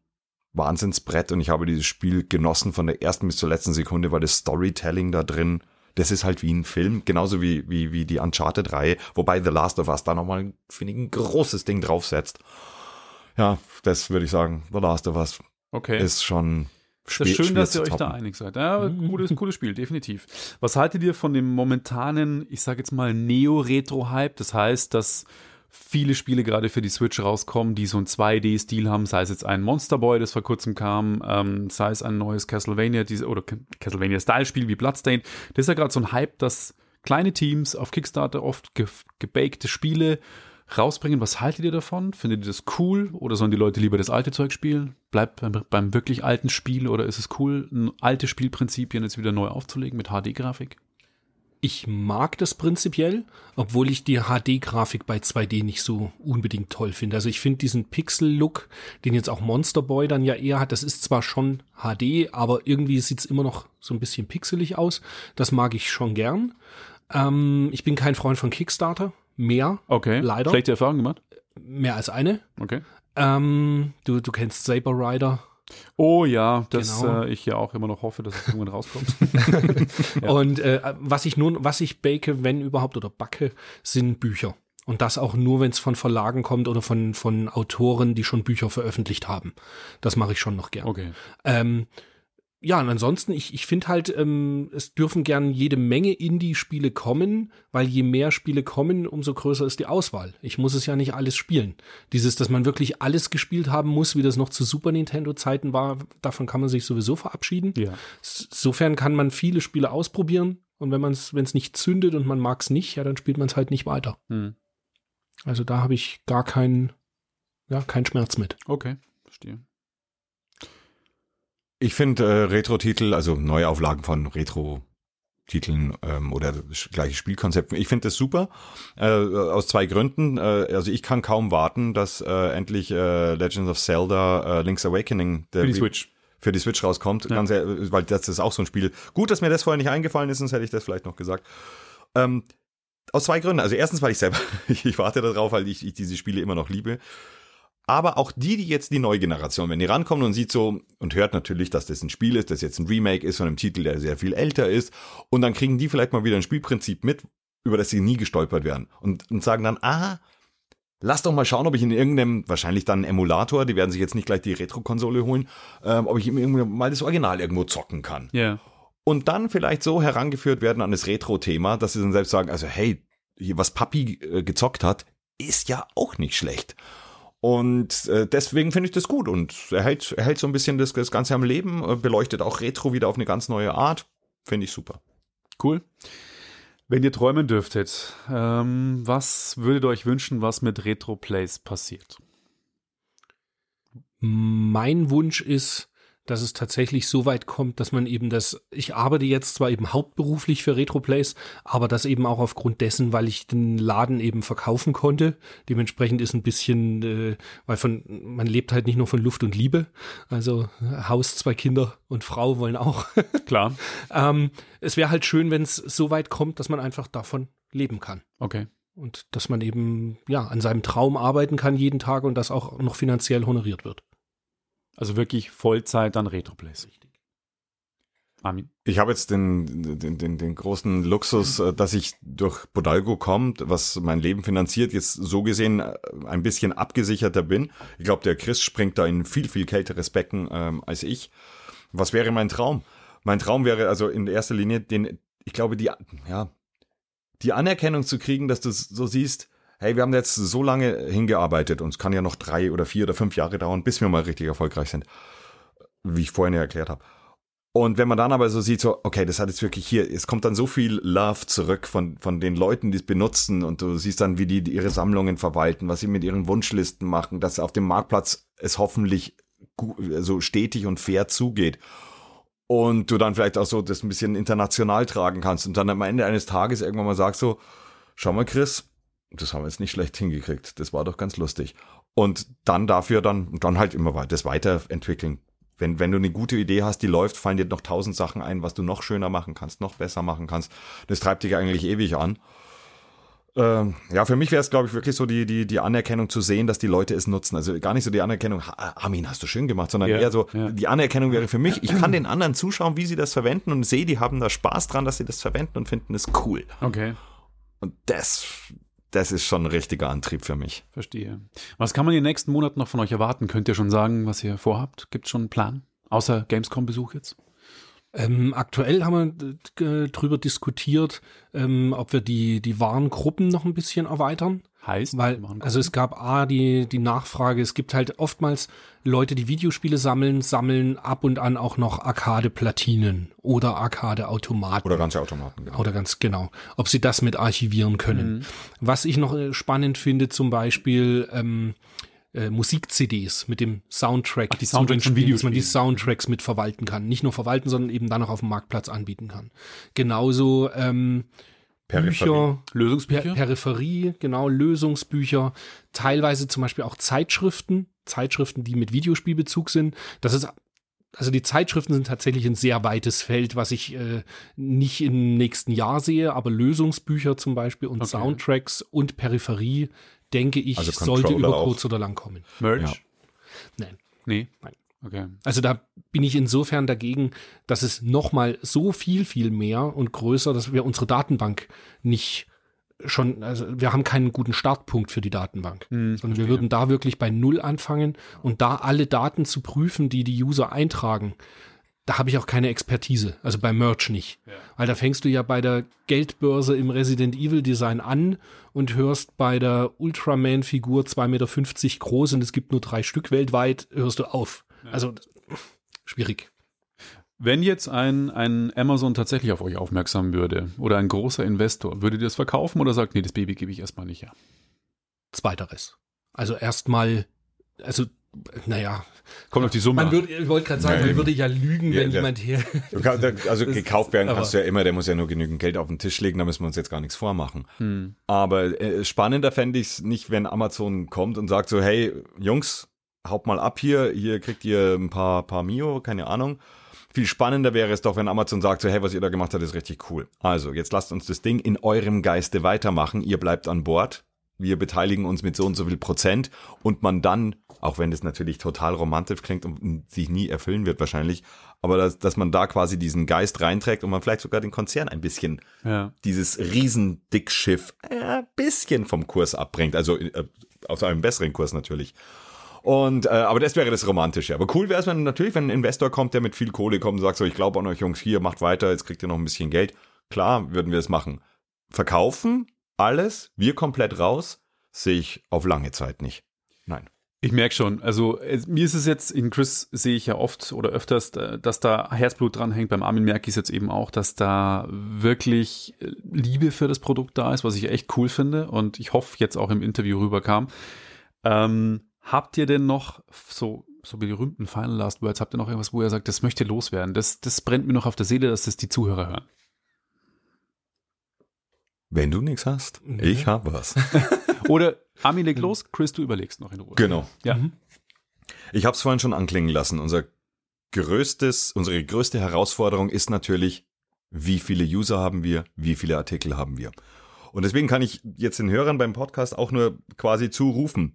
Wahnsinnsbrett und ich habe dieses Spiel genossen von der ersten bis zur letzten Sekunde, weil das Storytelling da drin, das ist halt wie ein Film, genauso wie, wie, wie die Uncharted-Reihe, wobei The Last of Us da nochmal, finde ich, ein großes Ding draufsetzt. Ja, das würde ich sagen, The Last of Us Okay. ist schon Es ist schön, schwer dass ihr euch da toppen. einig seid. Ja, cooles, cooles Spiel, definitiv. Was haltet ihr von dem momentanen, ich sage jetzt mal, Neo-Retro-Hype? Das heißt, dass viele Spiele gerade für die Switch rauskommen, die so einen 2D-Stil haben, sei es jetzt ein Monster Boy, das vor kurzem kam, ähm, sei es ein neues Castlevania diese, oder Castlevania-Style-Spiel wie Bloodstained. Das ist ja gerade so ein Hype, dass kleine Teams auf Kickstarter oft ge gebakte Spiele rausbringen. Was haltet ihr davon? Findet ihr das cool oder sollen die Leute lieber das alte Zeug spielen? Bleibt beim, beim wirklich alten Spiel oder ist es cool, alte Spielprinzipien jetzt wieder neu aufzulegen mit HD-Grafik? Ich mag das prinzipiell, obwohl ich die HD-Grafik bei 2D nicht so unbedingt toll finde. Also ich finde diesen Pixel-Look, den jetzt auch Monster Boy dann ja eher hat, das ist zwar schon HD, aber irgendwie sieht's immer noch so ein bisschen pixelig aus. Das mag ich schon gern. Ähm, ich bin kein Freund von Kickstarter. Mehr, Okay. Leider. Schlechte Erfahrung gemacht? mehr als eine. Okay. Ähm, du, du kennst Saber Rider. Oh ja, dass Genau. äh, ich ja auch immer noch hoffe, dass es irgendwann rauskommt. Ja. Und äh, was ich nun, was ich bake, wenn überhaupt oder backe, sind Bücher. Und das auch nur, wenn es von Verlagen kommt oder von, von Autoren, die schon Bücher veröffentlicht haben. Das mache ich schon noch gern. Okay. Ähm, ja, und ansonsten, ich, ich finde halt, ähm, es dürfen gern jede Menge Indie-Spiele kommen, weil je mehr Spiele kommen, umso größer ist die Auswahl. Ich muss es ja nicht alles spielen. Dieses, dass man wirklich alles gespielt haben muss, wie das noch zu Super Nintendo-Zeiten war, davon kann man sich sowieso verabschieden. Ja. Insofern kann man viele Spiele ausprobieren und wenn man es, wenn es nicht zündet und man mag es nicht, ja, dann spielt man es halt nicht weiter. Hm. Also da habe ich gar keinen, ja, keinen Schmerz mit. Okay. Verstehe. Ich finde äh, Retro-Titel, also Neuauflagen von Retro-Titeln ähm, oder gleiche Spielkonzepte, ich finde das super. Äh, aus zwei Gründen. Äh, also ich kann kaum warten, dass äh, endlich äh, Legends of Zelda äh, Link's Awakening der Für die Switch. für die Switch rauskommt. Ja. Ganz weil das ist auch so ein Spiel. Gut, dass mir das vorher nicht eingefallen ist, sonst hätte ich das vielleicht noch gesagt. Ähm, aus zwei Gründen. Also erstens, weil ich selber, ich warte darauf, weil ich, ich diese Spiele immer noch liebe. Aber auch die, die jetzt die neue Generation, wenn die rankommen und sieht so und hört natürlich, dass das ein Spiel ist, das jetzt ein Remake ist von einem Titel, der sehr viel älter ist, und dann kriegen die vielleicht mal wieder ein Spielprinzip mit, über das sie nie gestolpert werden und, und sagen dann, aha, lass doch mal schauen, ob ich in irgendeinem, wahrscheinlich dann einen Emulator, die werden sich jetzt nicht gleich die Retro-Konsole holen, ähm, ob ich mal das Original irgendwo zocken kann. Ja. Yeah. Und dann vielleicht so herangeführt werden an das Retro-Thema, dass sie dann selbst sagen, also hey, was Papi äh, gezockt hat, ist ja auch nicht schlecht. Und äh, deswegen finde ich das gut und er hält, er hält so ein bisschen das, das Ganze am Leben, äh, beleuchtet auch Retro wieder auf eine ganz neue Art. Finde ich super. Cool. Wenn ihr träumen dürftet, ähm, was würdet ihr euch wünschen, was mit Retro Plays passiert? Mein Wunsch ist, dass es tatsächlich so weit kommt, dass man eben das, ich arbeite jetzt zwar eben hauptberuflich für Retroplays, aber das eben auch aufgrund dessen, weil ich den Laden eben verkaufen konnte. Dementsprechend ist ein bisschen, äh, weil von, man lebt halt nicht nur von Luft und Liebe. Also Haus, zwei Kinder und Frau wollen auch. Klar. ähm, es wäre halt schön, wenn es so weit kommt, dass man einfach davon leben kann. Okay. Und dass man eben, ja, an seinem Traum arbeiten kann jeden Tag und das auch noch finanziell honoriert wird. Also wirklich Vollzeit dann Retroplays. Armin. Ich habe jetzt den, den, den, den großen Luxus, äh, dass ich durch Bodalgo kommt, was mein Leben finanziert, jetzt so gesehen äh, ein bisschen abgesicherter bin. Ich glaube, der Chris springt da in viel, viel kälteres Becken ähm, als ich. Was wäre mein Traum? Mein Traum wäre also in erster Linie, den, ich glaube, die, ja, die Anerkennung zu kriegen, dass du so siehst, hey, wir haben jetzt so lange hingearbeitet und es kann ja noch drei oder vier oder fünf Jahre dauern, bis wir mal richtig erfolgreich sind, wie ich vorhin ja erklärt habe. Und wenn man dann aber so sieht, so, okay, das hat jetzt wirklich hier, es kommt dann so viel Love zurück von, von den Leuten, die es benutzen und du siehst dann, wie die ihre Sammlungen verwalten, was sie mit ihren Wunschlisten machen, dass auf dem Marktplatz es hoffentlich so stetig und fair zugeht. Und du dann vielleicht auch so das ein bisschen international tragen kannst und dann am Ende eines Tages irgendwann mal sagst so, schau mal Chris, das haben wir jetzt nicht schlecht hingekriegt. Das war doch ganz lustig. Und dann dafür dann, dann halt immer weiter, das weiterentwickeln. Wenn, wenn du eine gute Idee hast, die läuft, fallen dir noch tausend Sachen ein, was du noch schöner machen kannst, noch besser machen kannst. Das treibt dich eigentlich ewig an. Ähm, ja, für mich wäre es, glaube ich, wirklich so die, die, die Anerkennung zu sehen, dass die Leute es nutzen. Also gar nicht so die Anerkennung, Armin, hast du schön gemacht, sondern ja, eher so, ja. die Anerkennung wäre für mich, ich kann den anderen zuschauen, wie sie das verwenden und sehe, die haben da Spaß dran, dass sie das verwenden und finden es cool. Okay. Und das das ist schon ein richtiger Antrieb für mich. Verstehe. Was kann man in den nächsten Monaten noch von euch erwarten? Könnt ihr schon sagen, was ihr vorhabt? Gibt es schon einen Plan? Außer Gamescom-Besuch jetzt? Ähm, aktuell haben wir darüber diskutiert, ähm, ob wir die, die Warengruppen noch ein bisschen erweitern. Heißt? Weil, also es gab A, die, die Nachfrage, es gibt halt oftmals Leute, die Videospiele sammeln, sammeln ab und an auch noch Arcade-Platinen oder Arcade-Automaten. Oder ganze Automaten, genau. Oder ganz genau. Ob sie das mit archivieren können. Mhm. Was ich noch äh, spannend finde, zum Beispiel, ähm, äh, Musik-CDs mit dem Soundtrack Ach, die Soundtracks von Videos, dass man die Soundtracks mit verwalten kann. Nicht nur verwalten, sondern eben dann auch auf dem Marktplatz anbieten kann. Genauso ähm, Bücher, Lösungsbücher, per Peripherie, genau, Lösungsbücher, teilweise zum Beispiel auch Zeitschriften, Zeitschriften, die mit Videospielbezug sind. Das ist also die Zeitschriften sind tatsächlich ein sehr weites Feld, was ich äh, nicht im nächsten Jahr sehe, aber Lösungsbücher zum Beispiel und okay. Soundtracks und Peripherie, denke ich, also sollte über kurz oder lang kommen. Merch? Ja. Nein. Nee. Nein. Okay. Also da bin ich insofern dagegen, dass es nochmal so viel, viel mehr und größer, dass wir unsere Datenbank nicht schon, also wir haben keinen guten Startpunkt für die Datenbank, hm, sondern wir würden da wirklich bei Null anfangen und da alle Daten zu prüfen, die die User eintragen, da habe ich auch keine Expertise, also bei Merch nicht. Ja. Weil da fängst du ja bei der Geldbörse im Resident Evil Design an und hörst bei der Ultraman-Figur 2,50 Meter groß und es gibt nur drei Stück weltweit, hörst du auf. Also schwierig. Wenn jetzt ein, ein Amazon tatsächlich auf euch aufmerksam würde oder ein großer Investor, würdet ihr das verkaufen oder sagt, nee, das Baby gebe ich erstmal nicht her? Zweiteres. Also erstmal, also naja. Kommt auf die Summe. Man würde, ich wollte gerade sagen, ja, man würde ja lügen, ja, wenn ja. jemand hier. Kann, also gekauft werden kannst du ja immer, der muss ja nur genügend Geld auf den Tisch legen, da müssen wir uns jetzt gar nichts vormachen. Hm. Aber äh, spannender fände ich es nicht, wenn Amazon kommt und sagt so, hey, Jungs, haut mal ab hier, hier kriegt ihr ein paar, paar Mio, keine Ahnung. Viel spannender wäre es doch, wenn Amazon sagt so, hey, was ihr da gemacht habt, ist richtig cool. Also, jetzt lasst uns das Ding in eurem Geiste weitermachen. Ihr bleibt an Bord. wir beteiligen uns mit so und so viel Prozent und man dann, auch wenn das natürlich total romantisch klingt und sich nie erfüllen wird wahrscheinlich, aber dass, dass man da quasi diesen Geist reinträgt und man vielleicht sogar den Konzern ein bisschen Ja. dieses Riesendickschiff ein bisschen vom Kurs abbringt, also äh, auf einem besseren Kurs natürlich. Und äh, aber das wäre das Romantische. Aber cool wäre es, wenn natürlich, wenn ein Investor kommt, der mit viel Kohle kommt und sagt so, ich glaube an euch Jungs, hier macht weiter, jetzt kriegt ihr noch ein bisschen Geld. Klar, würden wir es machen. Verkaufen alles, wir komplett raus, sehe ich auf lange Zeit nicht. Nein. Ich merke schon, also es, mir ist es jetzt, in Chris sehe ich ja oft oder öfters, äh, dass da Herzblut dran hängt. Beim Armin merke ich es jetzt eben auch, dass da wirklich äh, Liebe für das Produkt da ist, was ich echt cool finde und ich hoffe jetzt auch im Interview rüberkam. Ähm, habt ihr denn noch so, so berühmten Final Last Words, habt ihr noch irgendwas, wo ihr sagt, das möchte loswerden? Das, das brennt mir noch auf der Seele, dass das die Zuhörer hören. Wenn du nichts hast, ich habe was. Oder Armin leg los, Chris, du überlegst noch in Ruhe. genau. Ja. Ich habe es vorhin schon anklingen lassen. Unser größtes, unsere größte Herausforderung ist natürlich, wie viele User haben wir, wie viele Artikel haben wir. Und deswegen kann ich jetzt den Hörern beim Podcast auch nur quasi zurufen.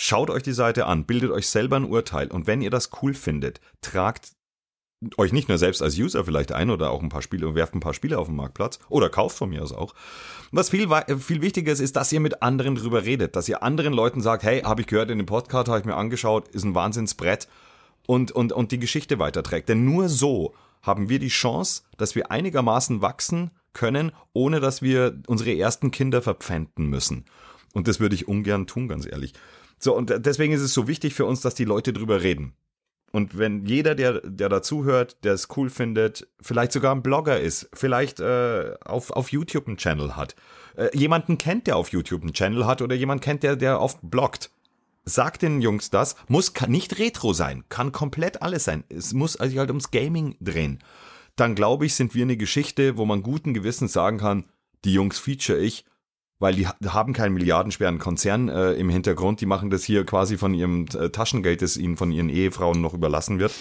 Schaut euch die Seite an, bildet euch selber ein Urteil und wenn ihr das cool findet, tragt euch nicht nur selbst als User vielleicht ein oder auch ein paar Spiele und werft ein paar Spiele auf den Marktplatz oder kauft von mir aus auch. Was viel, viel wichtiger ist, ist, dass ihr mit anderen drüber redet, dass ihr anderen Leuten sagt, hey, habe ich gehört in dem Podcast, habe ich mir angeschaut, ist ein Wahnsinnsbrett und, und, und die Geschichte weiterträgt. Denn nur so haben wir die Chance, dass wir einigermaßen wachsen können, ohne dass wir unsere ersten Kinder verpfänden müssen. Und das würde ich ungern tun, ganz ehrlich. So, und deswegen ist es so wichtig für uns, dass die Leute drüber reden. Und wenn jeder, der, der dazuhört, der es cool findet, vielleicht sogar ein Blogger ist, vielleicht äh, auf, auf YouTube einen Channel hat, äh, jemanden kennt, der auf YouTube einen Channel hat oder jemand kennt, der, der oft bloggt, sagt den Jungs das, muss nicht Retro sein, kann komplett alles sein. Es muss also halt ums Gaming drehen. Dann glaube ich, sind wir eine Geschichte, wo man guten Gewissens sagen kann, die Jungs feature ich, weil die ha- haben keinen milliardenschweren Konzern äh, im Hintergrund. Die machen das hier quasi von ihrem äh, Taschengeld, das ihnen von ihren Ehefrauen noch überlassen wird.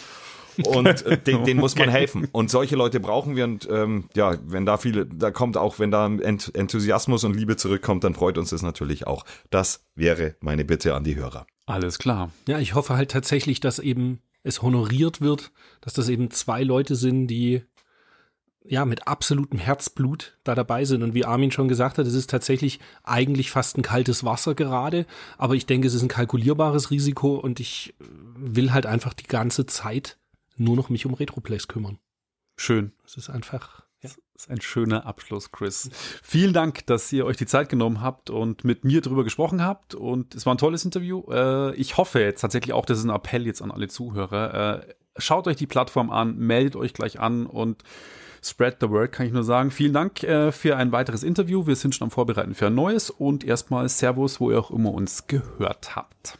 Und äh, den, denen muss man helfen. Und solche Leute brauchen wir. Und ähm, ja, wenn da viele, da kommt auch, wenn da Ent Enthusiasmus und Liebe zurückkommt, dann freut uns das natürlich auch. Das wäre meine Bitte an die Hörer. Alles klar. Ja, ich hoffe halt tatsächlich, dass eben es honoriert wird, dass das eben zwei Leute sind, die ja mit absolutem Herzblut da dabei sind. Und wie Armin schon gesagt hat, es ist tatsächlich eigentlich fast ein kaltes Wasser gerade, aber ich denke, es ist ein kalkulierbares Risiko und ich will halt einfach die ganze Zeit nur noch mich um Retroplays kümmern. Schön. Es ist einfach. Ja. Das ist ein schöner Abschluss, Chris. Vielen Dank, dass ihr euch die Zeit genommen habt und mit mir drüber gesprochen habt. Und es war ein tolles Interview. Äh, Ich hoffe jetzt tatsächlich auch, das ist ein Appell jetzt an alle Zuhörer. Äh, Schaut euch die Plattform an, meldet euch gleich an und spread the word, kann ich nur sagen. Vielen Dank äh, für ein weiteres Interview. Wir sind schon am Vorbereiten für ein neues und erstmal Servus, wo ihr auch immer uns gehört habt.